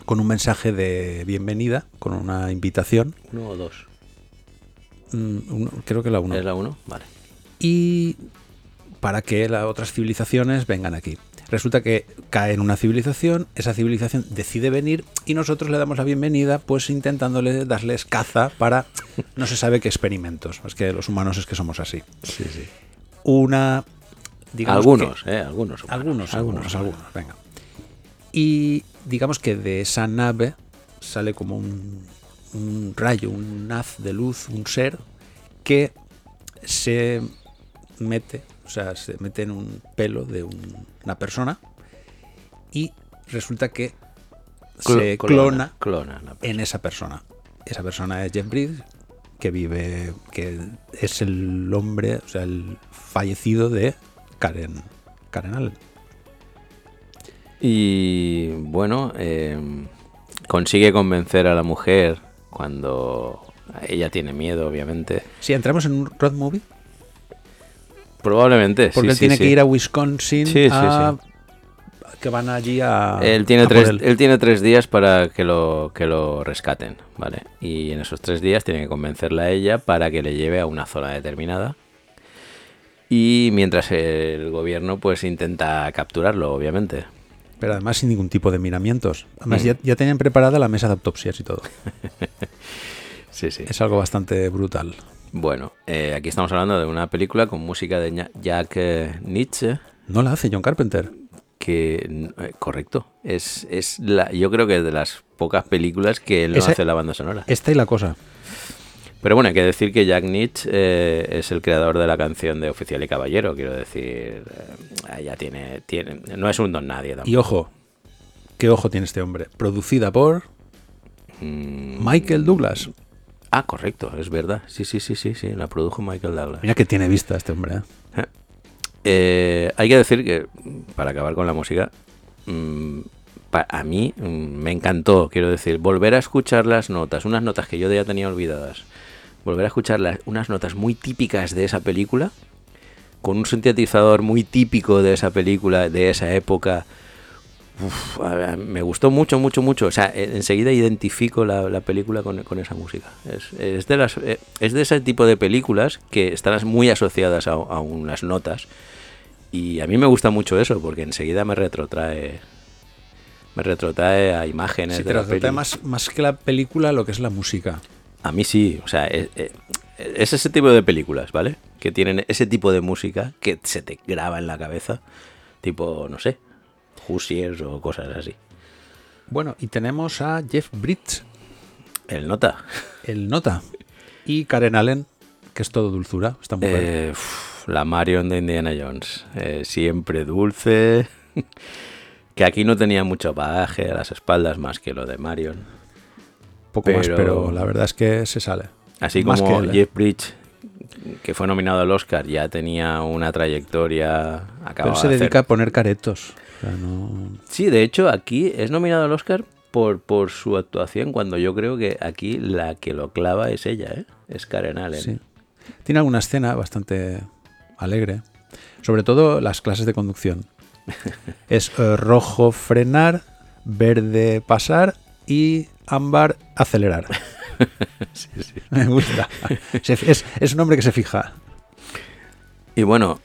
con un mensaje de bienvenida, con una invitación. ¿Uno o dos? Mm, uno- creo que la 1. ¿Es la uno? Vale. y para que las otras civilizaciones vengan aquí. Resulta que cae en una civilización, esa civilización decide venir y nosotros le damos la bienvenida pues intentándole darles caza para no se sabe qué experimentos. Es que los humanos es que somos así. Sí, sí. Una... digamos Algunos, que- eh, algunos. humanos, algunos, algunos, algunos, venga. Y digamos que de esa nave sale como un, un rayo, un haz de luz, un ser que se mete, o sea, se mete en un pelo de un- una persona y resulta que se Clo- clona, clona en esa persona. Esa persona es Jeff Bridges, que vive, que es el hombre, o sea, el fallecido de Karen, Karen Allen. Y bueno, eh, consigue convencer a la mujer cuando ella tiene miedo, obviamente. Si entramos en un road movie, Probablemente, porque sí, él sí, tiene sí. que ir a Wisconsin, a- que van allí a. Él tiene, a tres, él. él tiene tres días para que lo, que lo rescaten, ¿vale? Y en esos tres días tiene que convencerla a ella para que le lleve a una zona determinada. Y mientras el gobierno pues intenta capturarlo, obviamente. Pero además sin ningún tipo de miramientos. Además Mm. ya, ya tenían preparada la mesa de autopsias y todo. *laughs* Sí, sí. Es algo bastante brutal. Bueno, eh, aquí estamos hablando de una película con música de Jack eh, Nietzsche, No la hace John Carpenter. que, eh, correcto, es, es la, yo creo que es de las pocas películas que él no Esa- hace la banda sonora. Esta y la cosa. Pero bueno, hay que decir que Jack Nietzsche eh, es el creador de la canción de Oficial y Caballero, quiero decir, eh, ya tiene, tiene, no es un don nadie tampoco. Y ojo, qué ojo tiene este hombre. Producida por Mm, Michael Douglas. Ah, correcto, es verdad. Sí, sí, sí, sí, sí, la produjo Michael Douglas. Mira que tiene vista este hombre. ¿eh? Eh, hay que decir que, para acabar con la música, mm, a mí mm, me encantó, quiero decir, volver a escuchar las notas, unas notas que yo ya tenía olvidadas, volver a escuchar las- unas notas muy típicas de esa película, con un sintetizador muy típico de esa película, de esa época. Uf, me gustó mucho, mucho, mucho. O sea, en- enseguida identifico la, la película con, con esa música. Es, es de las, eh, es de ese tipo de películas que están muy asociadas a, a unas notas. Y a mí me gusta mucho eso, porque enseguida me retrotrae. Me retrotrae a imágenes Sí, de te la retrata peli. más, más que la película lo que es la música. A mí sí, o sea, es, es- es ese tipo de películas, ¿vale? Que tienen ese tipo de música que se te graba en la cabeza, tipo, no sé, Hoosiers o cosas así. Bueno, y tenemos a Jeff Bridges, El nota. el nota, y Karen Allen, que es todo dulzura, esta mujer. Eh, uf, la Marion de Indiana Jones. Eh, siempre dulce. *laughs* que aquí no tenía mucho bagaje a las espaldas más que lo de Marion. Poco más, pero- pero la verdad es que se sale. Así Más como él, ¿eh? Jeff Bridges, que fue nominado al Oscar, ya tenía una trayectoria. Pero acababa se de hacer- dedica a poner caretos. O sea, no- Sí, de hecho, aquí es nominado al Oscar por, por su actuación, cuando yo creo que aquí la que lo clava es ella, ¿eh? Es Karen Allen. sí. Tiene alguna escena bastante alegre. Sobre todo las clases de conducción. *laughs* es eh, rojo frenar, verde pasar y ámbar acelerar. *laughs* Me gusta. Es, es un hombre que se fija. Y bueno,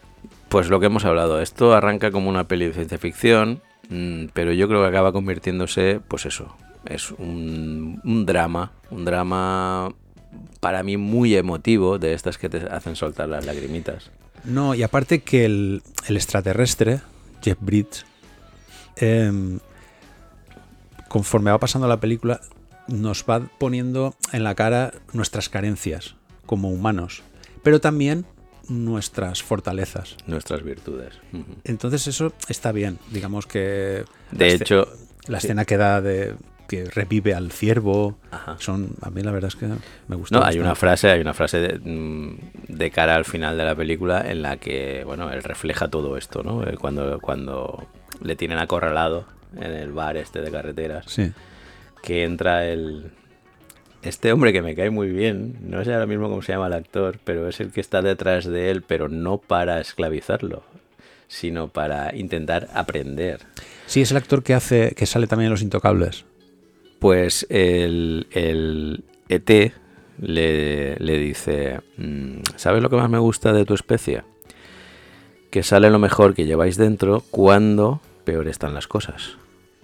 pues lo que hemos hablado, esto arranca como una peli de ciencia ficción, mm, pero yo creo que acaba convirtiéndose, pues eso, es un, un drama, un drama para mí muy emotivo, de estas que te hacen soltar las lagrimitas. No, y aparte que el, el extraterrestre, Jeff Bridges, em, conforme va pasando la película, nos va poniendo en la cara nuestras carencias como humanos, pero también nuestras fortalezas. Nuestras virtudes. Entonces eso está bien, digamos que... De hecho, La sí. escena que da de que revive al ciervo, Ajá. son a mí la verdad es que me gusta. No, hay una frase, hay una frase de, mm, de cara al final de la película en la que, bueno, él refleja todo esto, ¿no? Eh, Cuando, cuando le tienen acorralado en el bar este de carreteras, Sí. Que entra el... Este hombre que me cae muy bien, no sé ahora mismo cómo se llama el actor, pero es el que está detrás de él, pero no para esclavizarlo, sino para intentar aprender. Sí, es el actor que hace que sale también en Los Intocables. Pues el, el ET le, le dice, "Mm, ¿sabes lo que más me gusta de tu especie? Que sale lo mejor que lleváis dentro cuando peor están las cosas.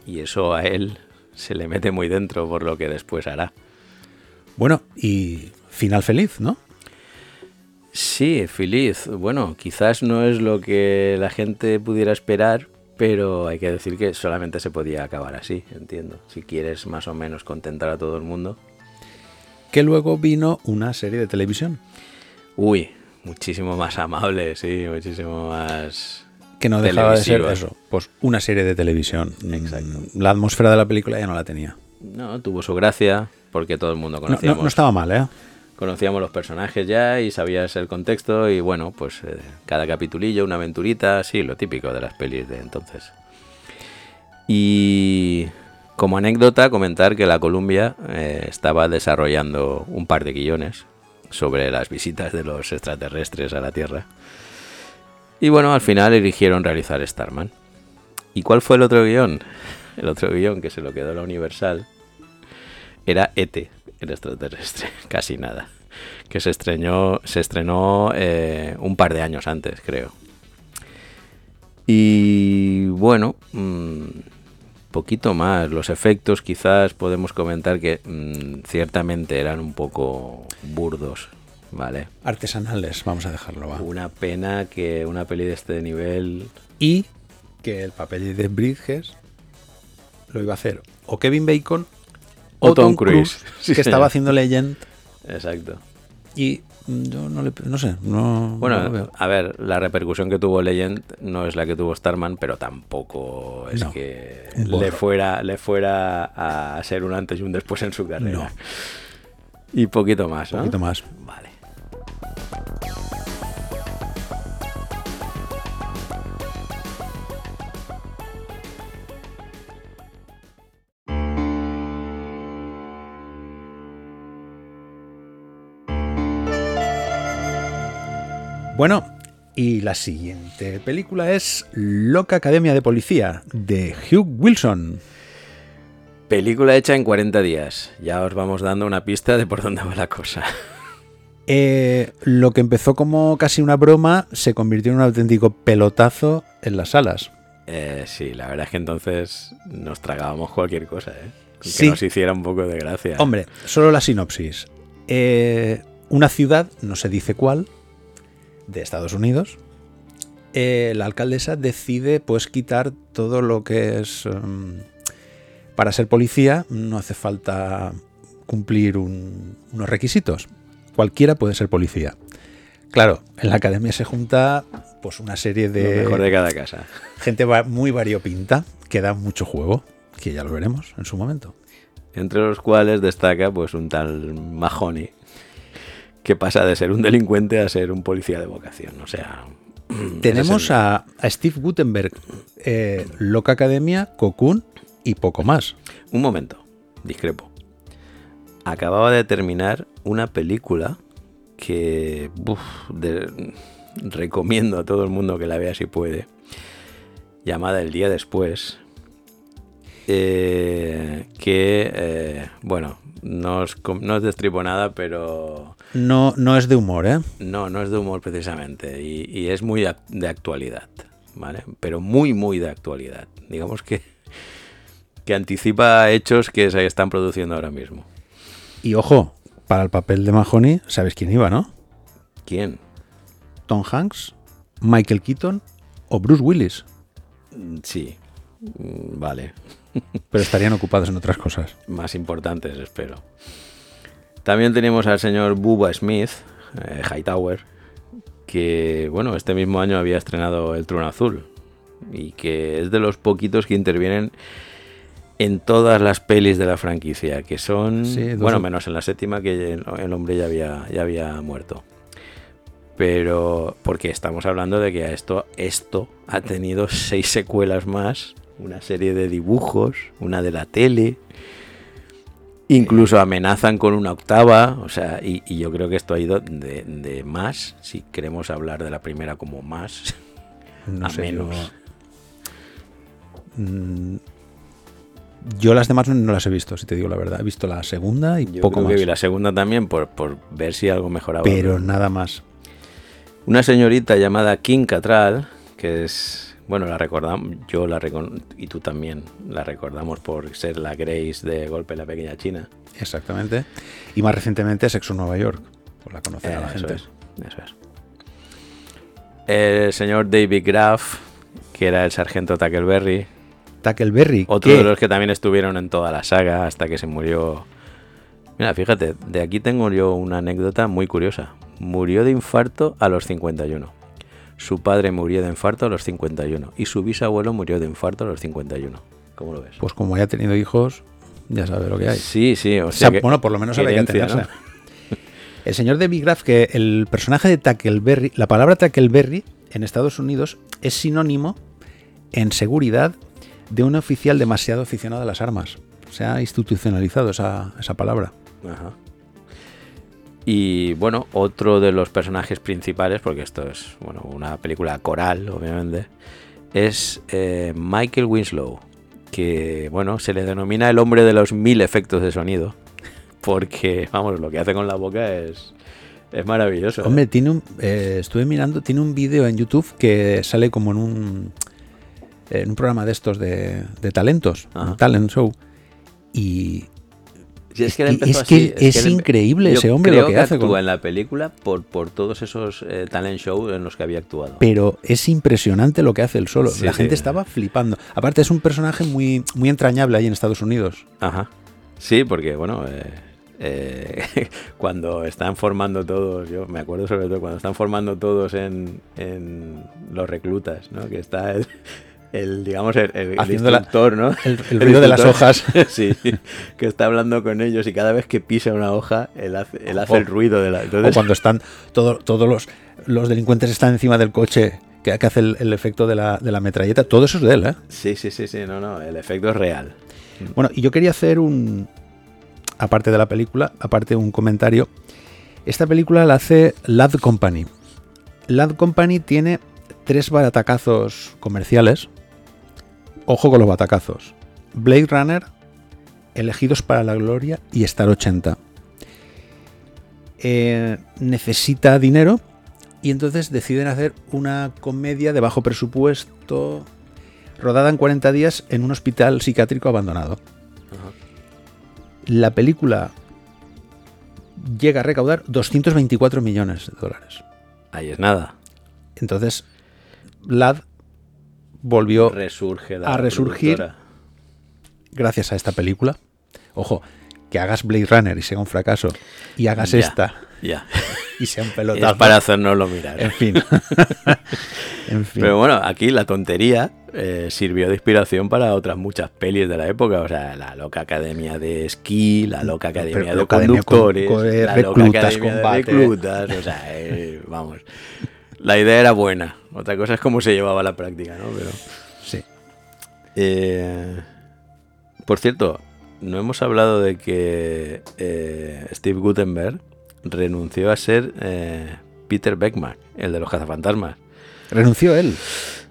Y eso a él se le mete muy dentro por lo que después hará. Bueno, y final feliz, ¿no? Sí, feliz. Bueno, quizás no es lo que la gente pudiera esperar, pero hay que decir que solamente se podía acabar así, entiendo. Si quieres más o menos contentar a todo el mundo. Que luego vino una serie de televisión Uy, muchísimo más amable, sí, muchísimo más... que no dejaba de ser eso, pues una serie de televisión. Exacto. Mm, La atmósfera de la película ya no la tenía. No, tuvo su gracia, porque todo el mundo No, conocíamos, no- no estaba mal, ¿eh? conocíamos los personajes ya y sabías el contexto y bueno, pues eh, cada capitulillo, una aventurita, sí, lo típico de las pelis de entonces. Y como anécdota, comentar que la Columbia eh, estaba desarrollando un par de guiones sobre las visitas de los extraterrestres a la Tierra. Y bueno, al final eligieron realizar Starman. ¿Y cuál fue el otro guion? El otro guion que se lo quedó la Universal era ET, el extraterrestre, *laughs* casi nada. Que se estrenó, se estrenó eh, un par de años antes, creo. Y bueno, mm, poquito más. Los efectos quizás podemos comentar que mm, ciertamente eran un poco burdos, ¿vale? Artesanales, vamos a dejarlo. va. Una pena que una peli de este nivel... Y que el papel de Bridges lo iba a hacer o Kevin Bacon O Tom Cruise. *laughs* Sí, que señor. estaba haciendo Legend. Exacto. Y yo no, le, no sé, no, no Bueno, veo. a ver, la repercusión que tuvo Legend no es la que tuvo Starman, pero tampoco es No, que le fuera, le fuera a ser un antes y un después en su carrera. No. Y poquito más, ¿no? poquito más. Bueno, y la siguiente película es Loca Academia de Policía, de Hugh Wilson. Película hecha en 40 días. Ya os vamos dando una pista de por dónde va la cosa. *laughs* Eh, lo que empezó como casi una broma se convirtió en un auténtico pelotazo en las salas. Eh, sí, la verdad es que entonces nos tragábamos cualquier cosa, ¿eh? Que Sí. nos hiciera un poco de gracia. Hombre, solo la sinopsis. Eh, una ciudad, no se dice cuál, de Estados Unidos. eh, la alcaldesa decide pues quitar todo lo que es... em, para ser policía no hace falta cumplir un- unos requisitos. Cualquiera puede ser policía. Claro, en la academia se junta pues una serie Lo de mejor de cada casa. gente muy variopinta que da mucho juego, que ya lo veremos en su momento. Entre los cuales destaca pues un tal Mahoney que pasa de ser un delincuente a ser un policía de vocación. O sea, Tenemos a, a Steve Gutenberg, eh, Loca Academia, Cocoon y poco más. Un momento, discrepo. Acababa de terminar una película que de- recomiendo a todo el mundo que la vea si puede, llamada El día después, eh, que, eh, bueno, no os, no os destripo nada, pero No, no es de humor, ¿eh? no, no es de humor precisamente y, y es muy de actualidad, ¿vale? Pero muy, muy de actualidad. Digamos que, que anticipa hechos que se están produciendo ahora mismo. Y ojo, para el papel de Mahoney, ¿sabes quién iba, no? ¿Quién? Tom Hanks, Michael Keaton o Bruce Willis. Mm, Sí, Mm, vale. *laughs* Pero estarían ocupados en otras cosas. Más importantes, espero. También tenemos al señor Bubba Smith, eh, Hightower, que, bueno, este mismo año había estrenado El Trono Azul y que es de los poquitos que intervienen en todas las pelis de la franquicia, que son, Sí, bueno, menos en la séptima que el, el hombre ya había, ya había muerto. Pero porque estamos hablando de que a esto, esto ha tenido seis secuelas más, una serie de dibujos, una de la tele, incluso amenazan con una octava, o sea, y, y yo creo que esto ha ido de, de más, si queremos hablar de la primera como más, No a menos. Yo, Mm, yo las demás no las he visto, si te digo la verdad. He visto la segunda y Yo poco creo que más. vi la segunda también por, por ver si algo mejoraba. Pero nada más. Una señorita llamada Kim Cattrall, que es, bueno, la recordamos, yo la recon y tú también la recordamos por ser la Grace de Golpe en la Pequeña China. Exactamente. Y más recientemente Sexo Nueva York. Pues la conocerá Eh, la eso gente. es, eso es. El señor David Graff, que era el sargento Tackleberry, Tackleberry. otro que- de los que también estuvieron en toda la saga hasta que se murió. Mira, fíjate, de aquí tengo yo una anécdota muy curiosa. Murió de infarto a los 51. Su padre murió de infarto a los 51 y su bisabuelo murió de infarto a los 51. ¿Cómo lo ves? Pues como haya tenido hijos, ya sabe lo que hay. Sí, sí, o O sea, que- bueno, por lo menos sabe que tenerse. ¿no? *laughs* El señor David Graff, que el personaje de Tackleberry, la palabra Tackleberry en Estados Unidos es sinónimo en seguridad de un oficial demasiado aficionado a las armas. Se ha institucionalizado esa, esa palabra. Ajá. Y bueno, otro de los personajes principales, porque esto es bueno, una película coral, obviamente, es eh, Michael Winslow, que bueno, se le denomina el hombre de los mil efectos de sonido, *laughs* porque vamos, lo que hace con la boca es, es maravilloso. ¿eh? Hombre, tiene un, eh, estuve mirando, tiene un vídeo en YouTube que sale como en un, en un programa de estos de, de talentos, un talent show. Y Si es él que- es que es él increíble ese hombre creo lo que hace actúa con- en la película por, por todos esos eh, talent shows en los que había actuado. pero es impresionante lo que hace él solo. Sí, la sí. gente estaba flipando. Aparte es un personaje muy, muy entrañable ahí en Estados Unidos. Ajá. Sí, porque bueno, eh, eh, *laughs* cuando están formando todos, yo me acuerdo sobre todo cuando están formando todos en, en los reclutas, ¿no? Que está el, el, digamos, el, el- la- ¿no? el- *laughs* el ruido de las hojas. *laughs* sí, que está hablando con ellos y cada vez que pisa una hoja, él hace, él hace O- el ruido de la... O Entonces, cuando están todo- todos los, los delincuentes están encima del coche que, que hace el, efecto de la, de la metralleta. Todo eso es de él, ¿eh? Sí, sí, sí, sí, no, no, el efecto es real. Bueno, y yo quería hacer un. Aparte de la película, aparte un comentario. Esta película la hace Lad Company. Land Company tiene tres batacazos comerciales. Ojo con los batacazos. Blade Runner, Elegidos para la Gloria y Star 80. Eh, necesita dinero y entonces deciden hacer una comedia de bajo presupuesto rodada en 40 días en un hospital psiquiátrico abandonado. La película llega a recaudar 224 millones de dólares. Ahí es nada. Entonces, Lad volvió Resurge a resurgir productora. gracias a esta película. Ojo, que hagas Blade Runner y sea un fracaso y hagas Ya, esta Ya. *laughs* y sea un *laughs* Es pelotazo. para hacernoslo mirar. En fin. *laughs* en fin. Pero bueno, aquí la tontería eh, sirvió de inspiración para otras muchas pelis de la época. O sea, la loca academia de esquí, la loca academia Pero de academia con- conductores, con- de la loca reclutas, academia de combate. reclutas. O sea, eh, vamos. La idea era buena. Otra cosa es cómo se llevaba a la práctica, ¿no? Pero. sí. Eh, por cierto, no hemos hablado de que eh, Steve Gutenberg renunció a ser eh, Peter Beckman, el de los cazafantasmas. Renunció él.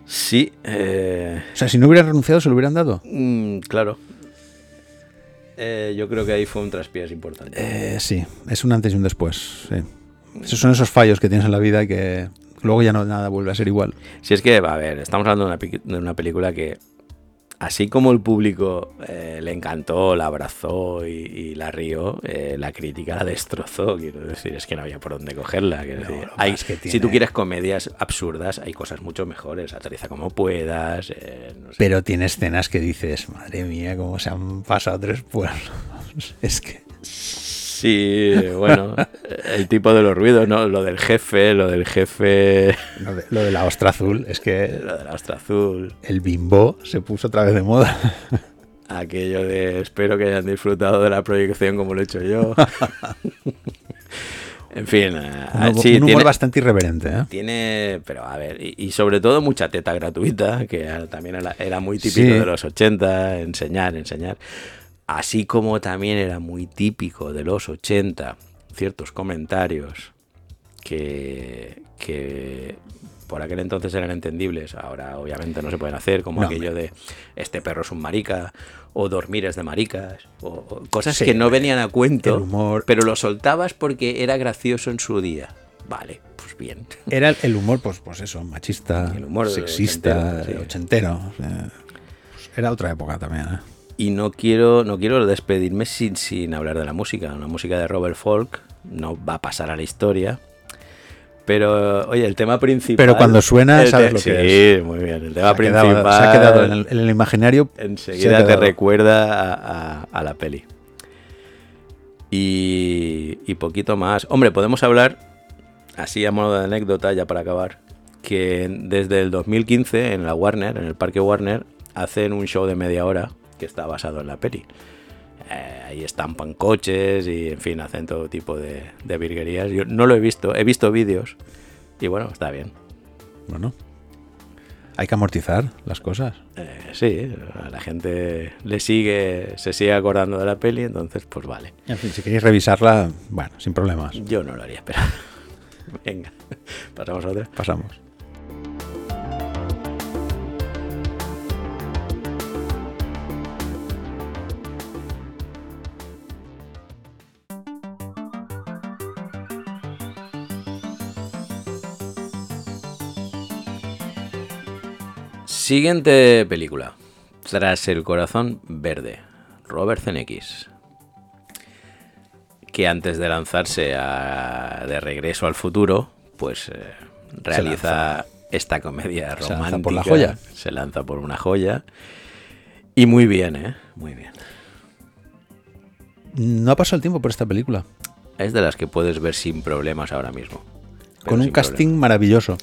Sí, eh, O sea, si no hubiera renunciado, se lo hubieran dado. mm, claro. Eh, yo creo que ahí fue un traspiés importante. Eh, sí, es un antes y un después. sí. Esos son esos fallos que tienes en la vida y que luego ya no nada vuelve a ser igual. Si es que, a ver, estamos hablando de una, piqui- de una película que, así como el público eh, le encantó, la abrazó y, y la rió, eh, la crítica la destrozó. Quiero decir, es que no había por dónde cogerla. quiero No, decir. Hay- que Si tú quieres comedias absurdas, hay cosas mucho mejores. Aterriza como puedas. eh, no sé. Pero tiene escenas que dices, madre mía, cómo se han pasado tres pueblos. *laughs* es que. Sí, bueno, *laughs* el tipo de los ruidos, ¿no? Lo del jefe, lo del jefe, Lo de, lo de la ostra azul, es que lo de la ostra azul. el bimbo se puso otra vez de moda. *laughs* Aquello de espero que hayan disfrutado de la proyección como lo he hecho yo. *laughs* en fin, eh, Un, sí, un humor tiene, bastante irreverente, ¿eh? tiene- pero a ver, y, y sobre todo mucha teta gratuita, que también era, era muy típico Sí. de los 80, enseñar, enseñar. Así como también era muy típico de los 80 ciertos comentarios que, que por aquel entonces eran entendibles, ahora obviamente no se pueden hacer, como No, aquello de este perro es un marica, o dormir es de maricas, o, o cosas Sí, que no venían a cuento, el humor- pero lo soltabas porque era gracioso en su día. Vale, pues bien. Era el, el humor, pues, pues eso, machista, El humor sexista, ochentero, sí. ochentero. o sea, pues era otra época también, ¿eh? Y no quiero, no quiero despedirme sin, sin hablar de la música. Una música de Robert Folk no va a pasar a la historia. Pero, oye, el tema principal. Pero cuando suena, sabes lo que sí, Sí, muy bien. El tema Se ha quedado- principal. se ha quedado en el, en el imaginario. Enseguida te recuerda a, a- a la peli. Y, y poquito más. Hombre, podemos hablar, así a modo de anécdota, ya para acabar, que desde el 2015 en la Warner, en el parque Warner, hacen un show de media hora que está basado en la peli. Eh, ahí estampan coches y, en fin, hacen todo tipo de, de virguerías. Yo no lo he visto, he visto vídeos y bueno, está bien. Bueno, hay que amortizar las cosas. Eh, sí, a la gente le sigue, se sigue acordando de la peli, entonces pues vale. En fin, si queréis revisarla, bueno, sin problemas. Yo no lo haría, pero *laughs* venga, pasamos a otra. Pasamos. Siguiente película. Tras el corazón verde. Robert Zemeckis. Que antes de lanzarse a- de regreso al futuro, pues eh, realiza esta comedia Se lanza romántica. por la joya. Se lanza por una joya. Y muy bien, ¿eh? Muy bien. No ha pasado el tiempo por esta película. Es de las que puedes ver sin problemas ahora mismo. Con un casting problemas. maravilloso.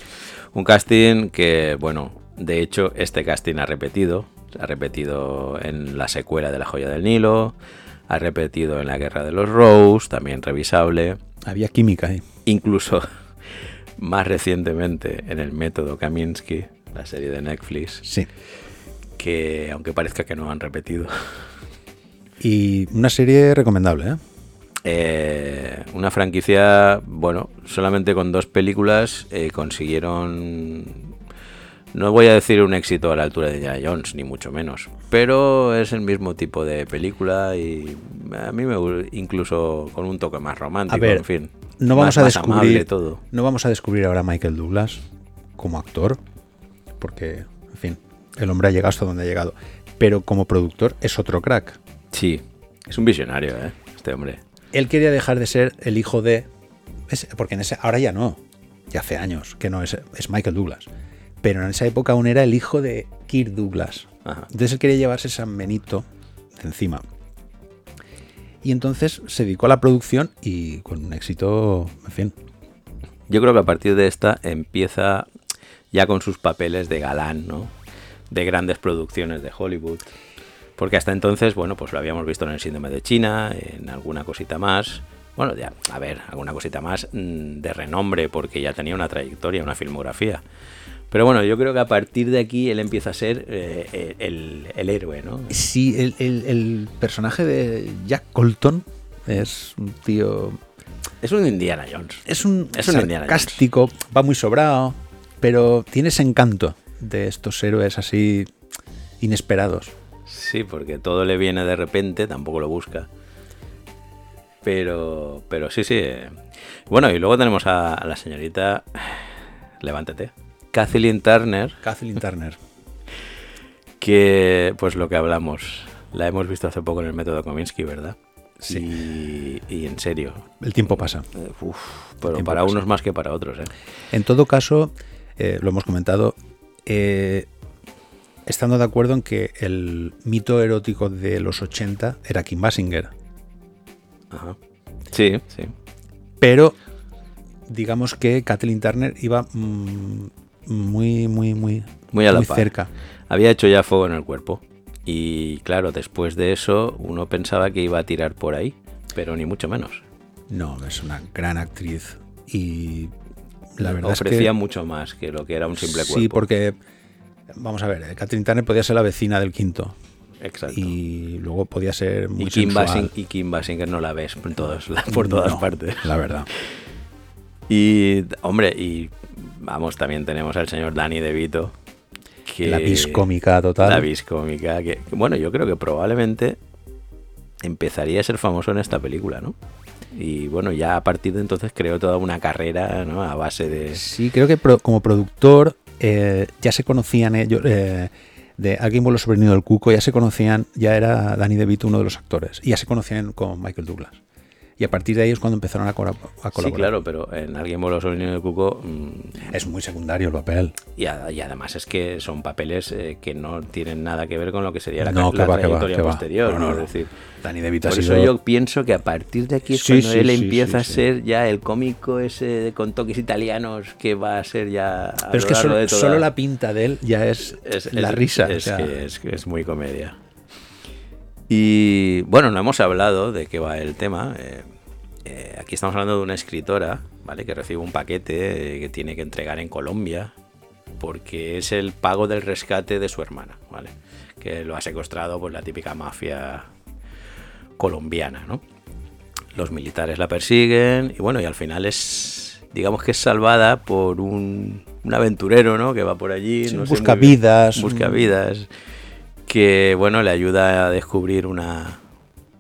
Un casting que, bueno, de hecho, este casting ha repetido. Ha repetido en la secuela de La Joya del Nilo. Ha repetido en La Guerra de los Rose, también revisable. Había química ahí. Incluso *laughs* más recientemente en el método Kaminsky, la serie de Netflix, Sí. que aunque parezca que no han repetido, Y una serie recomendable, ¿eh? Eh, una franquicia, bueno, solamente con dos películas eh, consiguieron, no voy a decir un éxito a la altura de Indiana Jones, ni mucho menos, pero es el mismo tipo de película y a mí me gu- incluso con un toque más romántico, A ver, en fin. No vamos más- a descubrir todo. No vamos a descubrir ahora a Michael Douglas como actor, porque, en fin, el hombre ha llegado hasta donde ha llegado. Pero como productor es otro crack. Sí, es un visionario, ¿eh? Este hombre. Él quería dejar de ser el hijo de. porque en ese, ahora ya no. Ya hace años que no es, es Michael Douglas. Pero en esa época aún era el hijo de Kirk Douglas. Ajá. Entonces él quería llevarse San Benito de encima. Y entonces se dedicó a la producción y con un éxito, en fin. Yo creo que a partir de esta empieza ya con sus papeles de galán, ¿no? De grandes producciones de Hollywood. Porque hasta entonces, bueno, pues lo habíamos visto en el síndrome de China, en alguna cosita más. Bueno, ya, a ver, alguna cosita más mm, de renombre, porque ya tenía una trayectoria, una filmografía. Pero bueno, yo creo que a partir de aquí él empieza a ser eh, el, el héroe, ¿no? Sí, el, el- el personaje de Jack Colton es un tío. Es un Indiana Jones. Es un Es un sarcástico, va muy sobrado, pero tiene ese encanto de estos héroes así inesperados. Sí, porque todo le viene de repente, tampoco lo busca. Pero, pero sí, sí. eh. Bueno, y luego tenemos a, a la señorita. *sighs* Levántate. Kathleen Turner, Kathleen Turner. *laughs* que, pues lo que hablamos, la hemos visto hace poco en el método Kominsky, ¿verdad? Sí. Y, y en serio. El tiempo pasa. eh, uf, pero tiempo para pasa. unos más que para otros, ¿eh? En todo caso, eh, lo hemos comentado, eh, estando de acuerdo en que el mito erótico de los 80 era Kim Basinger. Ajá. Sí, sí. Pero digamos que Kathleen Turner iba mm, muy, muy, muy, Muy a la par. cerca. Había hecho ya fuego en el cuerpo. Y claro, después de eso, uno pensaba que iba a tirar por ahí, pero ni mucho menos. No, es una gran actriz y la verdad ofrecía es que mucho más que lo que era un simple cuerpo. sí, porque vamos a ver, Kathleen Turner podía ser la vecina del quinto Exacto. Y, luego podía ser muy Kim sensual. Basing- y Kim Basinger no la ves por, todos, por todas No, partes. La verdad. Y, hombre, y vamos, también tenemos al señor Danny DeVito. Que, La vis cómica total. La vis cómica. Que, que, bueno, yo creo que probablemente empezaría a ser famoso en esta película, ¿no? Y bueno, ya a partir de entonces creó toda una carrera, ¿no? A base de... Sí, creo que pro- como productor eh, ya se conocían ellos. eh, de Alguien voló sobre el nido del cuco, ya se conocían, ya era Danny DeVito uno de los actores. Y ya se conocían con Michael Douglas. Y a partir de ahí es cuando empezaron a, cora- a colaborar. Sí, claro, pero en Alguien voló sobre el niño del cuco mm, Es muy secundario el papel. Y, a- y además es que son papeles eh, que no tienen nada que ver con lo que sería la, No, la que va, trayectoria que posterior. No, no. Es decir, DeVito ha por sido- eso yo pienso que a partir de aquí es Sí, cuando sí, él sí, empieza a ser ya el cómico ese con toques italianos que va a ser ya. a Pero es que solo, de toda- solo la pinta de él ya es, es- la es- risa. o sea, que, es que es muy comedia. Y bueno, no hemos hablado de qué va el tema. eh, eh, aquí estamos hablando de una escritora, ¿vale? Que recibe un paquete eh, que tiene que entregar en Colombia porque es el pago del rescate de su hermana, ¿vale? Que lo ha secuestrado por la típica mafia colombiana, ¿no? Los militares la persiguen y bueno, y al final es, digamos que es salvada por un, un aventurero, ¿no? Que va por allí, Sí, no un sé muy buscavidas, bien, un- buscavidas, que bueno, le ayuda a descubrir una,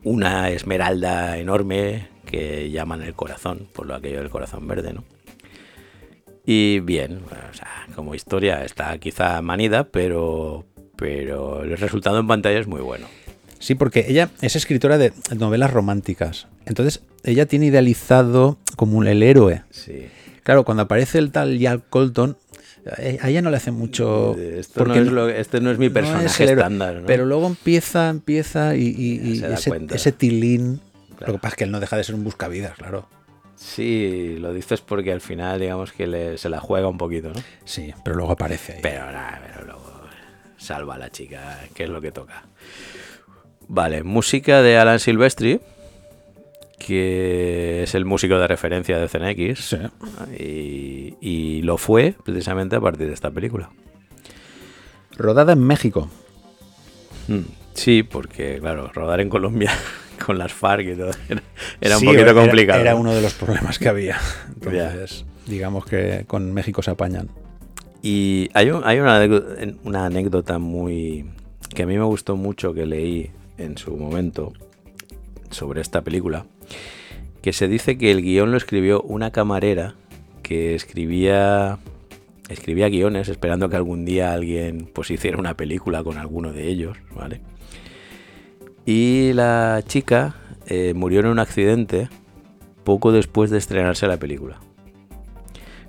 una esmeralda enorme que llaman el corazón, por lo aquello del corazón verde, ¿no? Y bien, o sea, como historia está quizá manida, pero, pero el resultado en pantalla es muy bueno. Sí, porque ella es escritora de novelas románticas. Entonces, ella tiene idealizado como el héroe. Sí. Claro, cuando aparece el tal Jack Colton, a ella no le hace mucho. Esto no es lo- este no es mi no personaje el estándar, ¿no? Pero luego empieza, empieza y, ese, tilín. Claro. Lo que pasa es que él no deja de ser un buscavidas, claro. Sí, lo dices porque al final digamos que le- se la juega un poquito, ¿no? Sí, pero luego aparece ahí. Pero nada, pero luego salva a la chica, que es lo que toca. Vale, música de Alan Silvestri, que es el músico de referencia de CNX. Sí. Y, y lo fue precisamente a partir de esta película. Rodada en México. Mm, Sí, porque claro, rodar en Colombia *laughs* con las FARC y todo. Era, era un poquito complicado. Era, uno de los problemas que había. *laughs* Entonces, digamos que con México se apañan. Y hay, hay una, una anécdota muy. que a mí me gustó mucho que leí en su momento sobre esta película. Que se dice que el guion lo escribió una camarera que escribía escribía guiones esperando que algún día alguien pues hiciera una película con alguno de ellos, ¿vale? Y la chica eh, murió en un accidente poco después de estrenarse la película.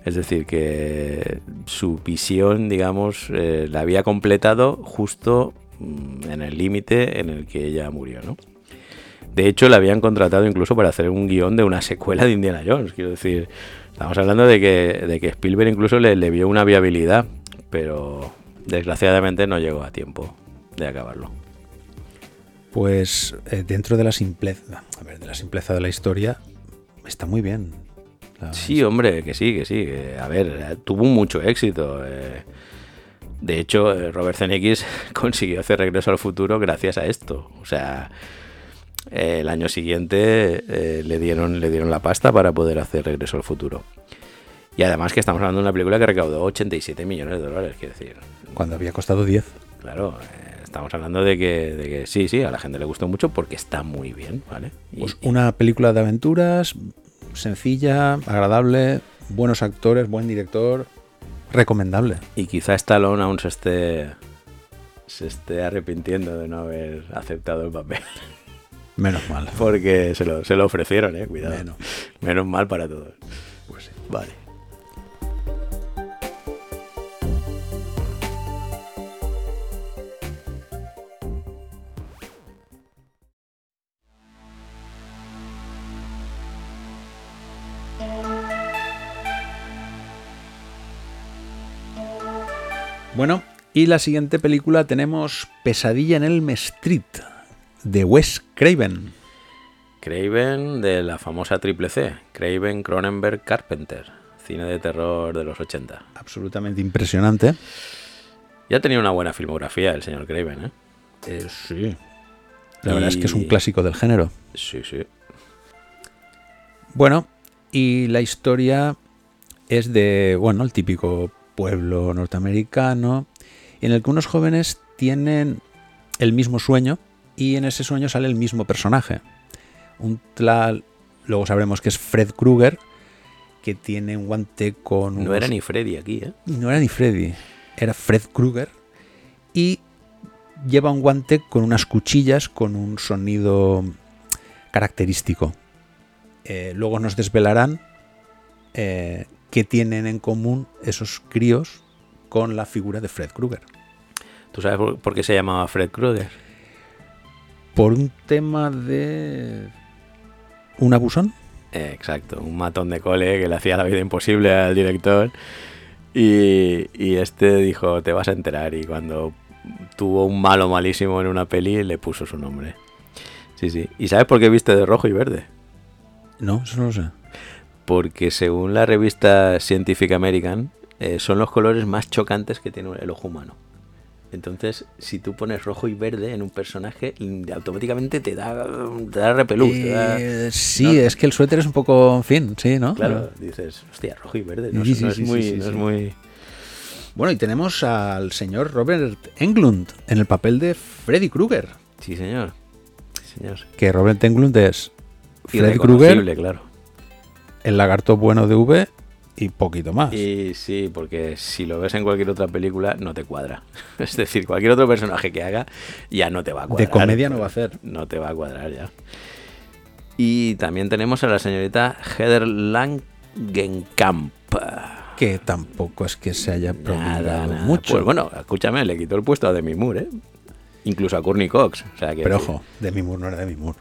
Es decir, que su visión, digamos, eh, la había completado justo mm, en el límite en el que ella murió, ¿no? De hecho, la habían contratado incluso para hacer un guion de una secuela de Indiana Jones. Quiero decir, Estamos hablando de que, de que Spielberg incluso le, le, vio una viabilidad, pero desgraciadamente no llegó a tiempo de acabarlo. Pues eh, dentro de la simpleza, a ver, de la simpleza de la historia, está muy bien. Sí, hombre, que sí, que sí. a ver, tuvo mucho éxito. Eh. de hecho, eh, Robert Zemeckis *laughs* consiguió hacer Regreso al Futuro gracias a esto. O sea, el año siguiente eh, le, dieron, le dieron la pasta para poder hacer Regreso al Futuro. Y además que estamos hablando de una película que recaudó 87 millones de dólares, quiero decir. Cuando había costado 10. Claro, eh, estamos hablando de que, de que, sí, sí, a la gente le gustó mucho porque está muy bien, ¿vale? pues una película de aventuras, sencilla, agradable, buenos actores, buen director, recomendable. Y quizá Stallone aún se esté, se esté arrepintiendo de no haber aceptado el papel. *laughs* Menos mal. Porque se lo, se lo ofrecieron, eh, cuidado. Menos. mal para todos. Pues sí. Vale. Bueno, y la siguiente película tenemos Pesadilla en el Street de Wes Craven. Craven de la famosa triple C, Craven, Cronenberg, Carpenter, cine de terror de los 80. Absolutamente impresionante. Ya tenía una buena filmografía el señor Craven, ¿eh? eh sí. La verdad es que es un clásico del género. Sí, sí. Bueno, y la historia es de, bueno, el típico pueblo norteamericano en el que unos jóvenes tienen el mismo sueño y en ese sueño sale el mismo personaje. Un tal, luego sabremos que es Fred Krueger, que tiene un guante con... No era ni Freddy aquí, ¿eh? No era ni Freddy, era Fred Krueger y lleva un guante con unas cuchillas con un sonido característico. Eh, luego nos desvelarán eh, qué tienen en común esos críos con la figura de Fred Krueger. ¿Tú sabes por qué se llamaba Fred Krueger? Por un tema de un abusón. exacto, un matón de cole que le hacía la vida imposible al director y, este dijo, te vas a enterar y cuando tuvo un malo malísimo en una peli le puso su nombre. Sí, sí. ¿Y sabes por qué viste de rojo y verde? No, eso no lo sé. Porque según la revista Scientific American, eh, son los colores más chocantes que tiene el ojo humano. Entonces, si tú pones rojo y verde en un personaje, automáticamente te da, te da repelús. Eh, sí, es que el suéter es un poco, en fin, sí, ¿no? Claro, dices, hostia, rojo y verde, no, es, muy, Bueno, y tenemos al señor Robert Englund en el papel de Freddy Krueger. Sí, señor. señor. Que Robert Englund es Freddy Krueger, claro. el lagarto bueno de V y poquito más. Y sí, porque si lo ves en cualquier otra película no te cuadra. *laughs* Es decir, cualquier otro personaje que haga ya no te va a cuadrar. De comedia no va a hacer. No te va a cuadrar ya. Y también tenemos a la señorita Heather Langenkamp. Que tampoco es que se haya prodigado mucho. Pues bueno, escúchame, le quitó el puesto a Demi Moore, ¿eh? Incluso a Courtney Cox. Pero ojo, Demi Moore no era Demi Moore.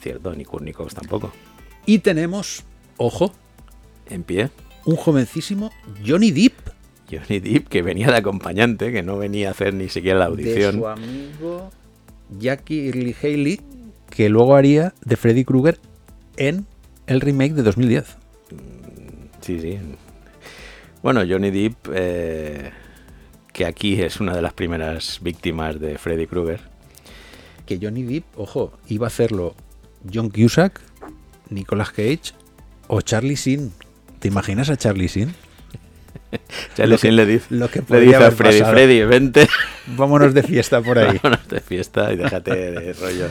Cierto, ni Courtney Cox tampoco. Y tenemos, ojo, en pie, un jovencísimo Johnny Depp. Johnny Depp, que venía de acompañante, que no venía a hacer ni siquiera la audición. De su amigo Jackie Early Haley, que luego haría de Freddy Krueger en el remake de 2010. Mm, sí, sí. Bueno, Johnny Depp, eh, que aquí es una de las primeras víctimas de Freddy Krueger. Que Johnny Depp, ojo, iba a hacerlo John Cusack, Nicolas Cage o Charlie Sin. ¿Te imaginas a Charlie Sin? *laughs* Charlie Sheen le dice, lo que le dice a Freddy, pasado. Freddy, vente. *laughs* Vámonos de fiesta por ahí. *laughs* Vámonos de fiesta y déjate de rollos.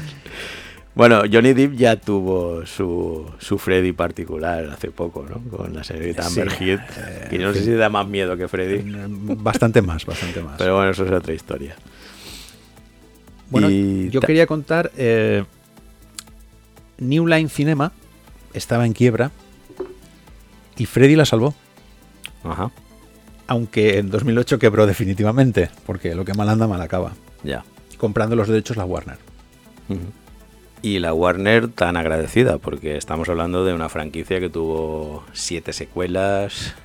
Bueno, Johnny Depp ya tuvo su, su Freddy particular hace poco, ¿no? Con la señorita Sí, Amber Heard, eh, que no sé si da más miedo que Freddy, Bastante más, bastante más. pero bueno, eso es otra historia. Bueno, Y yo quería contar, eh, New Line Cinema estaba en quiebra y Freddy la salvó. Ajá, Aunque en 2008 quebró definitivamente, porque lo que mal anda, mal acaba. ya. Comprando los derechos la Warner. Y la Warner tan agradecida, porque estamos hablando de una franquicia que tuvo siete secuelas,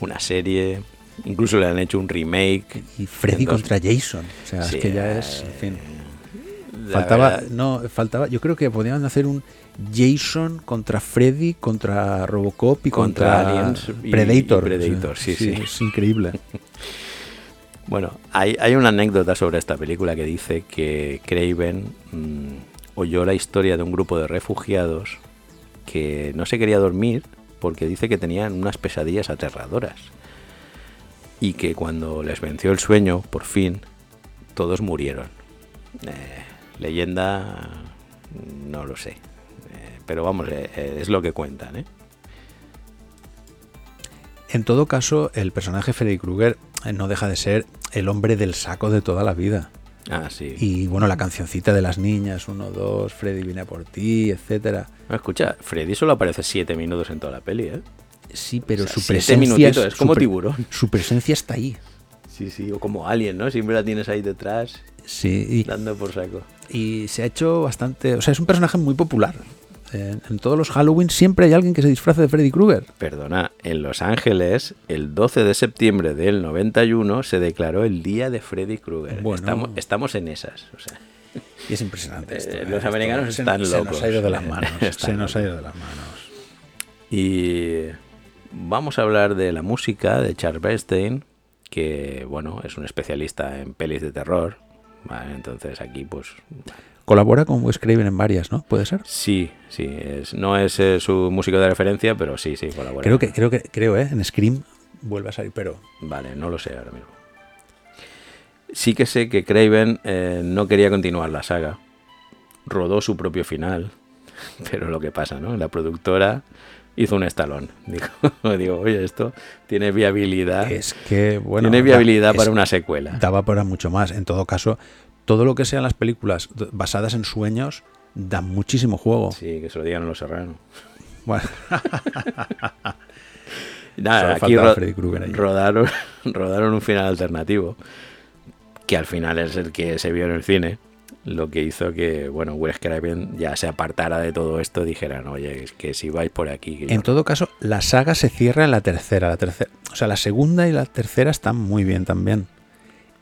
una serie, incluso le han hecho un remake. Y Freddy dos- contra Jason. O sea, Sí, es que ya es, en fin. La Faltaba, verdad- no, faltaba, yo creo que podían hacer un Jason contra Freddy, contra Robocop y Contra contra, Aliens Predator. y Predator, sí, sí. Es increíble. *laughs* Bueno, hay, hay una anécdota sobre esta película que dice que Craven mm, oyó la historia de un grupo de refugiados que no se quería dormir porque dice que tenían unas pesadillas aterradoras y que cuando les venció el sueño, por fin, todos murieron. Eh, leyenda, no lo sé, pero vamos, eh, eh, es lo que cuentan, ¿eh? En todo caso, el personaje Freddy Krueger eh, no deja de ser el hombre del saco de toda la vida. Ah, sí. Y bueno, la cancioncita de las niñas, uno, dos, Freddy viene por ti, etcétera. No, escucha, Freddy solo aparece siete minutos en toda la peli, ¿eh? Sí, pero O sea, su presencia minutitos, es como su tiburón. Su presencia está ahí. Sí, sí, o como Alien, ¿no? Siempre la tienes ahí detrás, Sí, y, dando por saco. y se ha hecho bastante, o sea, es un personaje muy popular. En, en todos los Halloween siempre hay alguien que se disfraza de Freddy Krueger. Perdona, en Los Ángeles, el 12 de septiembre del 91 se declaró el día de Freddy Krueger. Bueno. Estamos, estamos en esas. O sea, Y es impresionante. Eh, los Esto americanos se- están Se locos. nos ha ido de las *laughs* manos. Se nos ha ido de las manos. y vamos a hablar de la música de Charles Bernstein, que, bueno, es un especialista en pelis de terror. Vale, entonces aquí, pues, Colabora con Wes Craven en varias, ¿no? ¿Puede ser? sí, sí, es, no es eh, su músico de referencia, pero sí, sí, colabora. Creo que, creo que, creo, ¿eh? En Scream vuelve a salir, pero Vale, no lo sé ahora mismo. Sí que sé que Craven eh, no quería continuar la saga. Rodó su propio final. *laughs* Pero lo que pasa, ¿no? La productora hizo un estalón. *laughs* Digo, digo oye, esto tiene viabilidad. es que, bueno. tiene da- viabilidad para una secuela. Daba para mucho más. En todo caso, todo lo que sean las películas basadas en sueños dan muchísimo juego. Sí, que se lo digan a los serranos. Bueno, *laughs* Nada, aquí ro- rodaron, *laughs* rodaron un final alternativo, que al final es el que se vio en el cine, lo que hizo que, bueno, Wes Craven ya se apartara de todo esto, dijeran, oye, es que si vais por aquí... en no". todo caso, la saga se cierra en la tercera. La tercera o sea, la segunda y la tercera están muy bien también.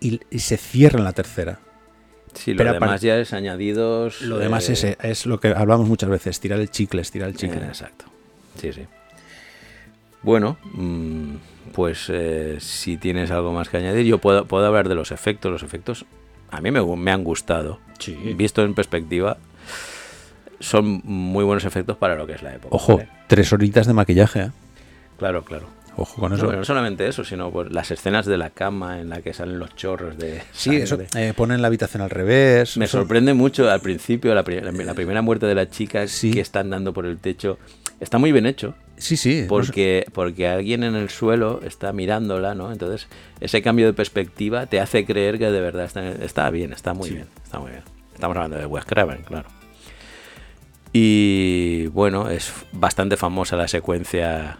Y, y se cierra en la tercera. Sí, lo pero demás ya es añadidos... Lo demás eh, es, es lo que hablamos muchas veces, tirar el chicle, estirar el chicle. eh, exacto. Sí, sí. Bueno, mm, pues eh, si tienes algo más que añadir, yo puedo, puedo hablar de los efectos. Los efectos a mí me, me han gustado. Sí. Visto en perspectiva, son muy buenos efectos para lo que es la época. Ojo, ¿vale? tres horitas de maquillaje. ¿eh? Claro, claro. Ojo con No, eso. no solamente eso, sino pues, las escenas de la cama en la que salen los chorros de. sí, eso. eh, ponen la habitación al revés. Me eso- sorprende mucho al principio, la, pri- la primera muerte de la chica Sí. que está andando por el techo. Está muy bien hecho, Sí, sí. no sé- porque, porque alguien en el suelo está mirándola, ¿no? Entonces, ese cambio de perspectiva te hace creer que de verdad está, está bien, está muy Sí. bien, está muy bien. Estamos hablando de Wes Craven, claro. Y bueno, es bastante famosa la secuencia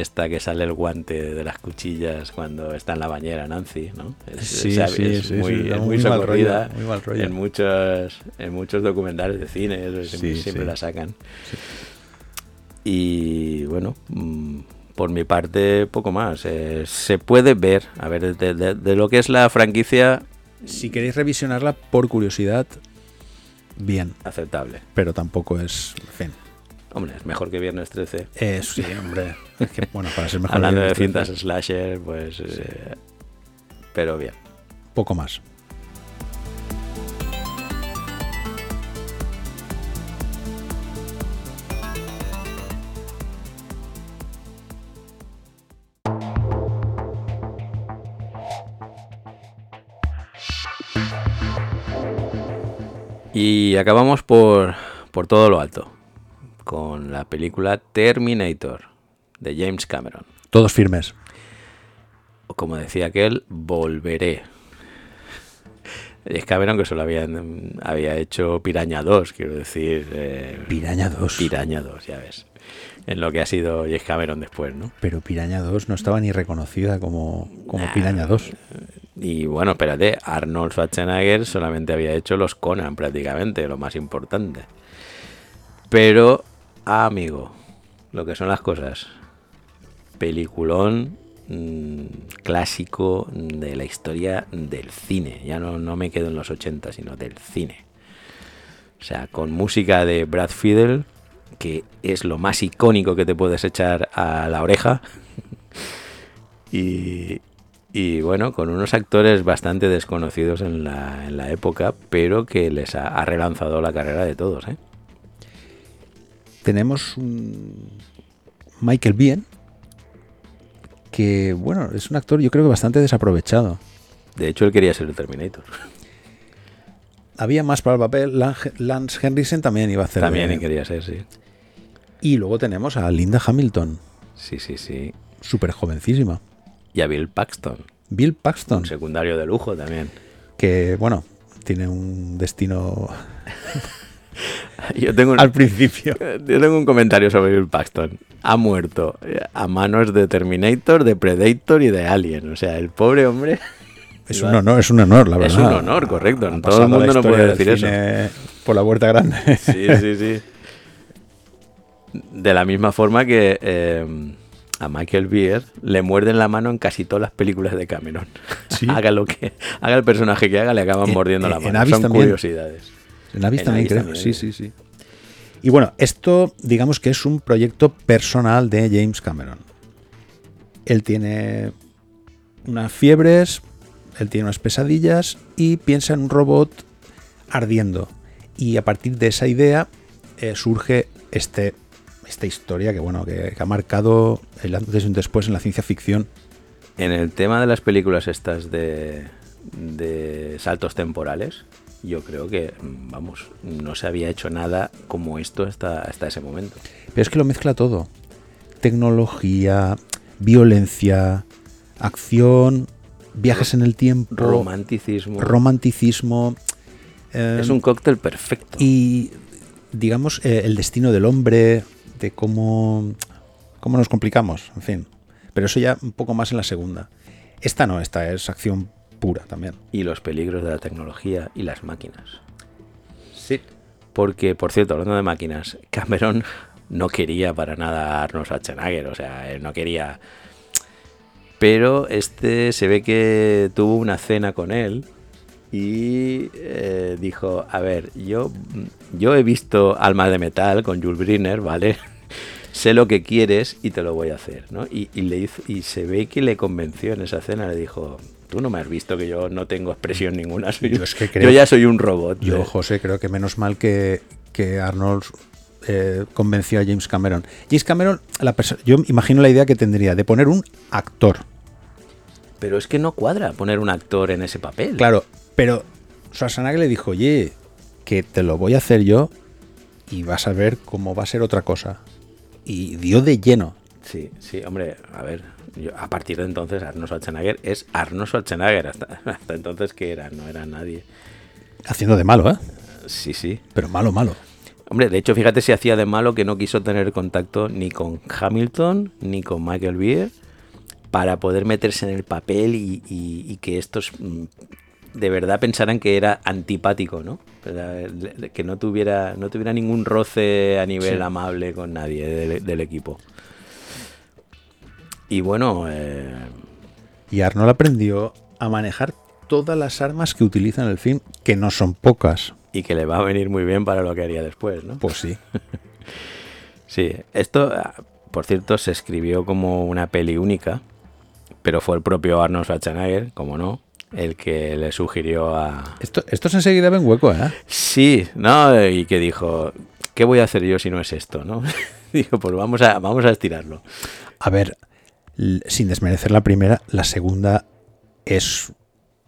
esta que sale el guante de las cuchillas cuando está en la bañera Nancy, ¿no? Es, Sí, es- sí, es sí, muy, sí, da es muy muy mal socorrida rollo, muy mal rollo. en muchos en muchos documentales de cine, eso siempre, Sí, siempre sí. la sacan. Y bueno, mm, por mi parte, poco más. Eh, se puede ver, a ver, de, de- de lo que es la franquicia, Si queréis revisionarla por curiosidad, bien. aceptable. Pero tampoco es. En fin. Hombre, es mejor que Viernes 13. Eh, sí, hombre. *laughs* Bueno, para ser mejor. Hablando de cintas slasher, pues. Eh, pero bien. Poco más. Y acabamos por, por todo lo alto con la película Terminator de James Cameron. Todos firmes. Como decía aquel, volveré. James Cameron que solo había, había hecho Piraña 2, quiero decir. eh, Piraña 2. Piraña 2, ya ves. En lo que ha sido James Cameron después, ¿no? Pero Piraña 2 no estaba ni reconocida como, como Piraña 2. Y bueno, espérate, Arnold Schwarzenegger solamente había hecho los Conan prácticamente, lo más importante. Pero, amigo, lo que son las cosas. Peliculón mm, clásico de la historia del cine. Ya no, no me quedo en los 80, sino del cine. O sea, con música de Brad Fiedel, que es lo más icónico que te puedes echar a la oreja. *laughs* y, y bueno, con unos actores bastante desconocidos en la, en la época, pero que les ha relanzado la carrera de todos. ¿eh? Tenemos un Michael Biehn, que bueno, es un actor yo creo que bastante desaprovechado. De hecho, él quería ser el Terminator. Había más para el papel, Lan- Lance Henriksen también iba a hacer. También quería ser, sí. Y luego tenemos a Linda Hamilton, Sí, sí, sí. súper jovencísima. Y a Bill Paxton, Bill Paxton, un secundario de lujo también. que bueno, tiene un destino *laughs* Yo tengo un, al principio. *laughs* yo tengo un comentario sobre Bill Paxton. Ha muerto eh, a manos de Terminator, de Predator y de Alien. O sea, el pobre hombre *laughs* Es un honor, es un honor, la verdad. Es un honor, correcto. Ha Todo el mundo no puede decir eso. Por la puerta grande. Sí, sí, sí. De la misma forma que eh, a Michael Beer le muerden la mano en casi todas las películas de Cameron. Sí. haga lo que haga el personaje que haga, le acaban En- mordiendo la mano. Son también. curiosidades. En Avis En también Avis creo. también, sí, sí, sí. Y bueno, esto digamos que es un proyecto personal de James Cameron. Él tiene unas fiebres, él tiene unas pesadillas y piensa en un robot ardiendo. Y a partir de esa idea eh, surge este, esta historia que bueno que, que ha marcado el antes y un después en la ciencia ficción. En el tema de las películas estas de, de saltos temporales, yo creo que, mm, vamos, no se había hecho nada como esto hasta, hasta ese momento. Pero es que lo mezcla todo. Tecnología, violencia, acción, viajes en el tiempo, Romanticismo. romanticismo. eh, es un cóctel perfecto. y digamos eh, el destino del hombre, de cómo, cómo nos complicamos, en fin. Pero eso ya un poco más en la segunda. Esta no, esta es acción pura también. y los peligros de la tecnología y las máquinas. Sí. Porque, por cierto, hablando de máquinas, Cameron no quería para nada a Arnold Schwarzenegger, o sea, él no quería... Pero este se ve que tuvo una cena con él y eh, dijo, a ver, yo, yo he visto Alma de Metal con Jules Briner, ¿vale? *laughs* sé lo que quieres y te lo voy a hacer, ¿no? Y, y le hizo, y se ve que le convenció en esa cena, le dijo, tú no me has visto que yo no tengo expresión ninguna, soy- Yo es que yo creo- ya soy un robot. Yo. José, creo que menos mal que, que Arnold eh, convenció a James Cameron. James Cameron, la yo imagino la idea que tendría de poner un actor. Pero es que no cuadra poner un actor en ese papel. Claro, pero Schwarzenegger le dijo, oye, que te lo voy a hacer yo y vas a ver cómo va a ser otra cosa. Y dio de lleno. Sí, sí, hombre, a ver, yo- a partir de entonces Arnold Schwarzenegger es Arnold Schwarzenegger. Hasta, *laughs* hasta entonces, ¿qué era? No era nadie. Haciendo de malo, ¿eh? Sí, sí. Pero malo, malo. Hombre, de hecho, fíjate si hacía de malo que no quiso tener contacto ni con Hamilton ni con Michael Beer para poder meterse en el papel y, y- y que estos mm, de verdad pensaran que era antipático, ¿no? Que no tuviera, no tuviera ningún roce a nivel Sí. amable con nadie del, del equipo. Y bueno, eh, Y Arnold aprendió a manejar todas las armas que utiliza en el film, que no son pocas. y que le va a venir muy bien para lo que haría después, ¿no? Pues sí. *laughs* Sí, esto, por cierto, se escribió como una peli única, pero fue el propio Arnold Schwarzenegger, como no, el que le sugirió a... Esto, esto se enseguida ven hueco, ¿eh? Sí, ¿no? Y que dijo, ¿qué voy a hacer yo si no es esto, no? *laughs* Dijo, pues vamos a, vamos a estirarlo. A ver, sin desmerecer la primera, la segunda es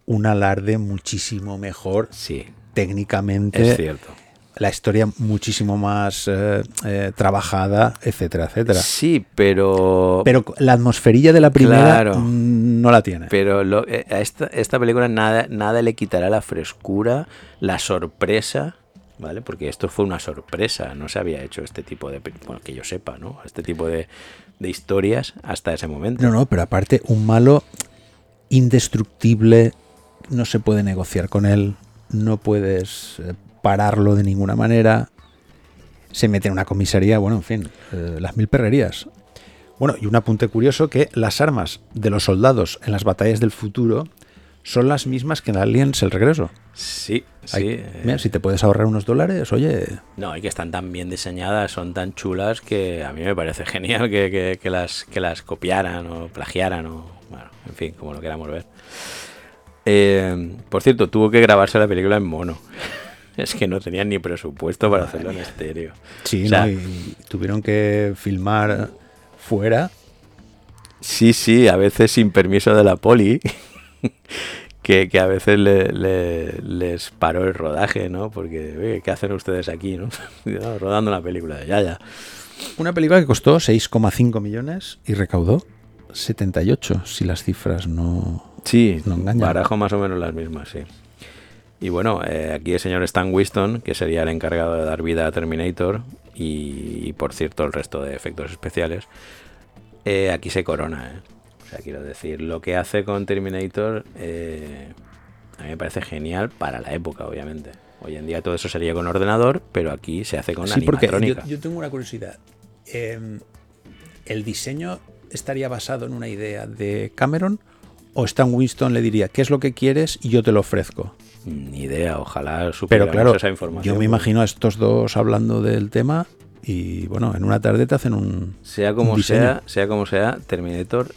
un alarde muchísimo mejor Sí, técnicamente Es cierto. la historia muchísimo más eh, eh, trabajada, etcétera, etcétera. Sí, pero. Pero la atmosferilla de la primera Claro. mm, no la tiene. Pero lo- eh, a esta, esta película nada, nada le quitará la frescura, la sorpresa, ¿vale? Porque esto fue una sorpresa, no se había hecho este tipo de, bueno, que yo sepa, ¿no? Este tipo de, de historias hasta ese momento. No, no, pero aparte, un malo indestructible, no se puede negociar con él, no puedes eh, pararlo de ninguna manera. Se mete en una comisaría, bueno, en fin, eh, las mil perrerías. Bueno, y un apunte curioso que las armas de los soldados en las batallas del futuro son las mismas que en Aliens el regreso. Sí, Hay- sí. eh, mira, si te puedes ahorrar unos dólares, oye, No, y que están tan bien diseñadas, son tan chulas que a mí me parece *laughs* genial que, que- que las, que las copiaran o plagiaran o, bueno, en fin, como lo queramos ver. Eh, por cierto, tuvo que grabarse la película en mono. *laughs* Es que no tenían ni presupuesto para hacerlo en estéreo. sí, O sea, ¿no? Y tuvieron que filmar fuera. Sí, sí, a veces sin permiso de la poli, *laughs* *laughs* que, que a veces le- le- les paró el rodaje, ¿no? Porque, oye, ¿qué hacen ustedes aquí, no? *laughs* No, Rodando una película, ya, ya. Una película que costó 6,5 millones y recaudó 78, si las cifras no... Sí, No engañan. barajo más o menos las mismas, sí. Y bueno, eh, aquí el señor Stan Winston, que sería el encargado de dar vida a Terminator, y, y, por cierto el resto de efectos especiales, eh, aquí se corona. ¿eh? O sea, quiero decir, lo que hace con Terminator eh, a mí me parece genial para la época, obviamente. Hoy en día todo eso sería con ordenador, pero aquí se hace con Sí, porque yo, animatrónica. yo tengo una curiosidad. Eh, ¿El diseño estaría basado en una idea de Cameron o Stan Winston le diría, ¿qué es lo que quieres y yo te lo ofrezco? Ni idea, ojalá Pero claro, esa información. yo me imagino a estos dos hablando del tema y bueno, en una tarde te hacen un... Sea como un sea, sea como sea, Terminator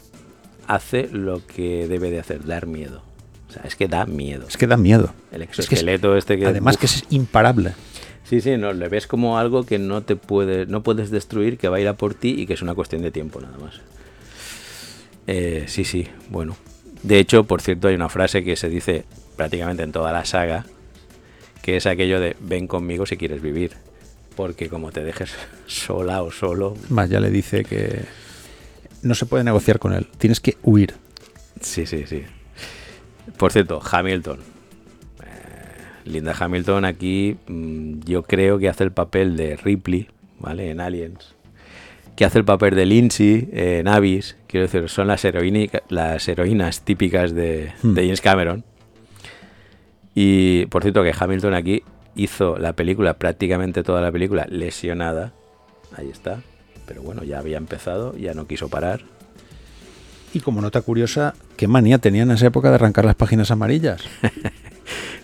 hace lo que debe de hacer, dar miedo. O sea, es que da miedo. Es que da miedo. El Es que es- exoesqueleto este que Además uf. que es imparable. Sí, sí, no, le ves como algo que no te puede, no puedes destruir, que va a ir a por ti y que es una cuestión de tiempo nada más. Eh, sí, sí, bueno. De hecho, por cierto, hay una frase que se dice prácticamente en toda la saga, que es aquello de ven conmigo si quieres vivir. Porque como te dejes *laughs* sola o solo, Más ya le dice que no se puede negociar con él. Tienes que huir. Sí, sí, sí. Por cierto, Hamilton. Eh, Linda Hamilton aquí mm, yo creo que hace el papel de Ripley, ¿vale? En Aliens. Que hace el papel de Lindsay en Abyss. Quiero decir, son las, heroínica- las heroínas típicas de, Hmm. de James Cameron. Y por cierto que Hamilton aquí hizo la película, prácticamente toda la película, lesionada. Ahí está. Pero bueno, ya había empezado, ya no quiso parar. Y como nota curiosa, ¿qué manía tenía en esa época de arrancar las páginas amarillas? *laughs*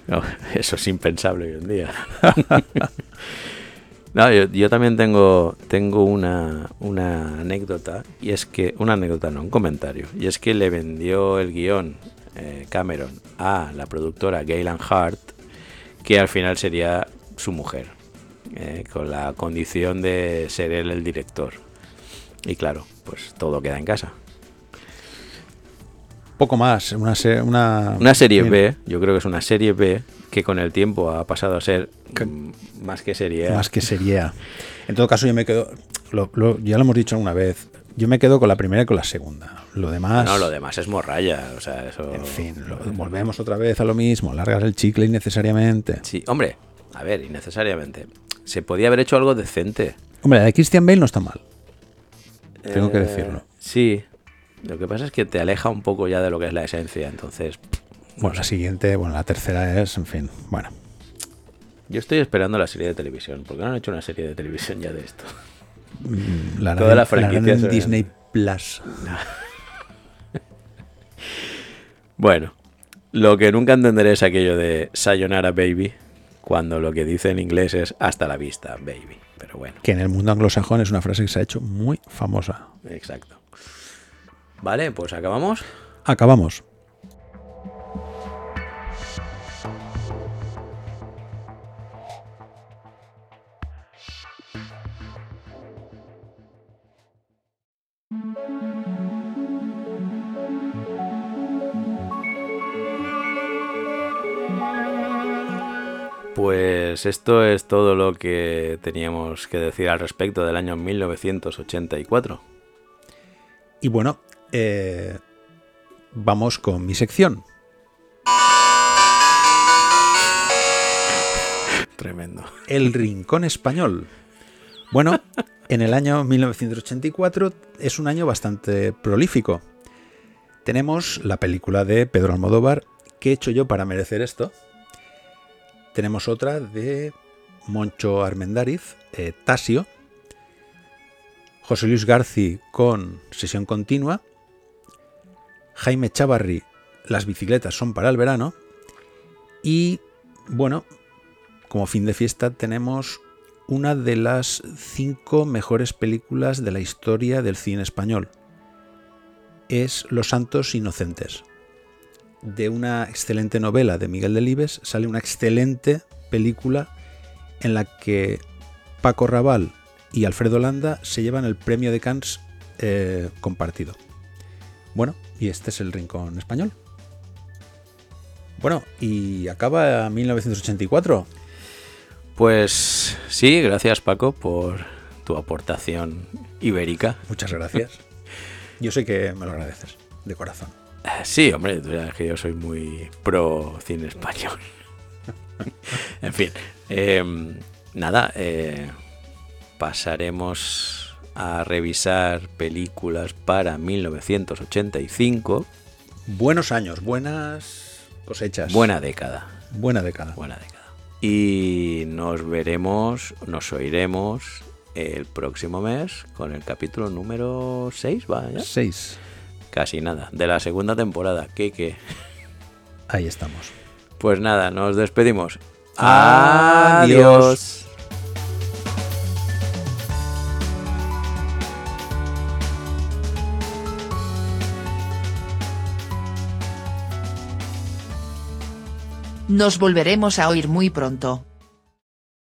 No, eso es impensable hoy en día. *laughs* no, yo, yo también tengo, tengo una, una anécdota, y es que, una anécdota, no, un comentario, y es que le vendió el guion eh, Cameron a la productora Gaylan Hart, que al final sería su mujer, eh, con la condición de ser él el director. Y claro, pues todo queda en casa. Poco más, una, se- una, Una serie bien, B, yo creo que es una serie B que con el tiempo ha pasado a ser mm, más que serie A. Más que serie A. En todo caso, yo me quedo, lo- lo- ya lo hemos dicho una vez, yo me quedo con la primera y con la segunda. Lo demás, No, lo demás es morralla, o sea, eso... en fin, lo- volvemos otra vez a lo mismo, largas el chicle innecesariamente. Sí, hombre, a ver, innecesariamente. Se podía haber hecho algo decente. Hombre, la de Christian Bale no está mal. Tengo que Eh, decirlo. Sí. Lo que pasa es que te aleja un poco ya de lo que es la esencia, entonces... Bueno, la siguiente, bueno, la tercera es, en fin, bueno. Yo estoy esperando la serie de televisión, porque no han hecho una serie de televisión ya de esto. La Toda la la franquicia se- Disney Plus. *laughs* Bueno, lo que nunca entenderé es aquello de Sayonara Baby, cuando lo que dice en inglés es hasta la vista, baby. Pero bueno, Que en el mundo anglosajón es una frase que se ha hecho muy famosa. exacto. Vale, pues acabamos. Acabamos. Pues esto es todo lo que teníamos que decir al respecto del año 1984. Y bueno, eh, vamos con mi sección. Tremendo. El Rincón Español. Bueno, en el año 1984 es un año bastante prolífico. Tenemos la película de Pedro Almodóvar, ¿Qué he hecho yo para merecer esto? Tenemos otra de Moncho Armendariz, eh, Tasio. José Luis Garci con Sesión Continua. Jaime Chavarri, Las bicicletas son para el verano. Y bueno, como fin de fiesta tenemos una de las cinco mejores películas de la historia del cine español. Es Los Santos Inocentes. De una excelente novela de Miguel Delibes sale una excelente película en la que Paco Raval y Alfredo Landa se llevan el premio de Cannes eh, compartido. Bueno, y este es el rincón español. Bueno, y acaba 1984. Pues sí, gracias Paco por tu aportación ibérica. Muchas gracias. *laughs* Yo sé que me lo agradeces, de corazón. Eh, sí, hombre, tú sabes que yo soy muy pro cine español. *laughs* en fin, em, nada, eh, pasaremos a revisar películas para 1985. Buenos años, buenas cosechas. Buena década. Buena década. Buena década. Y nos veremos, nos oiremos el próximo mes con el capítulo número 6, ¿va? 6. Casi nada, de la segunda temporada. ¿Qué, qué? Ahí estamos. Pues nada, nos despedimos. Adiós. Nos volveremos a oír muy pronto.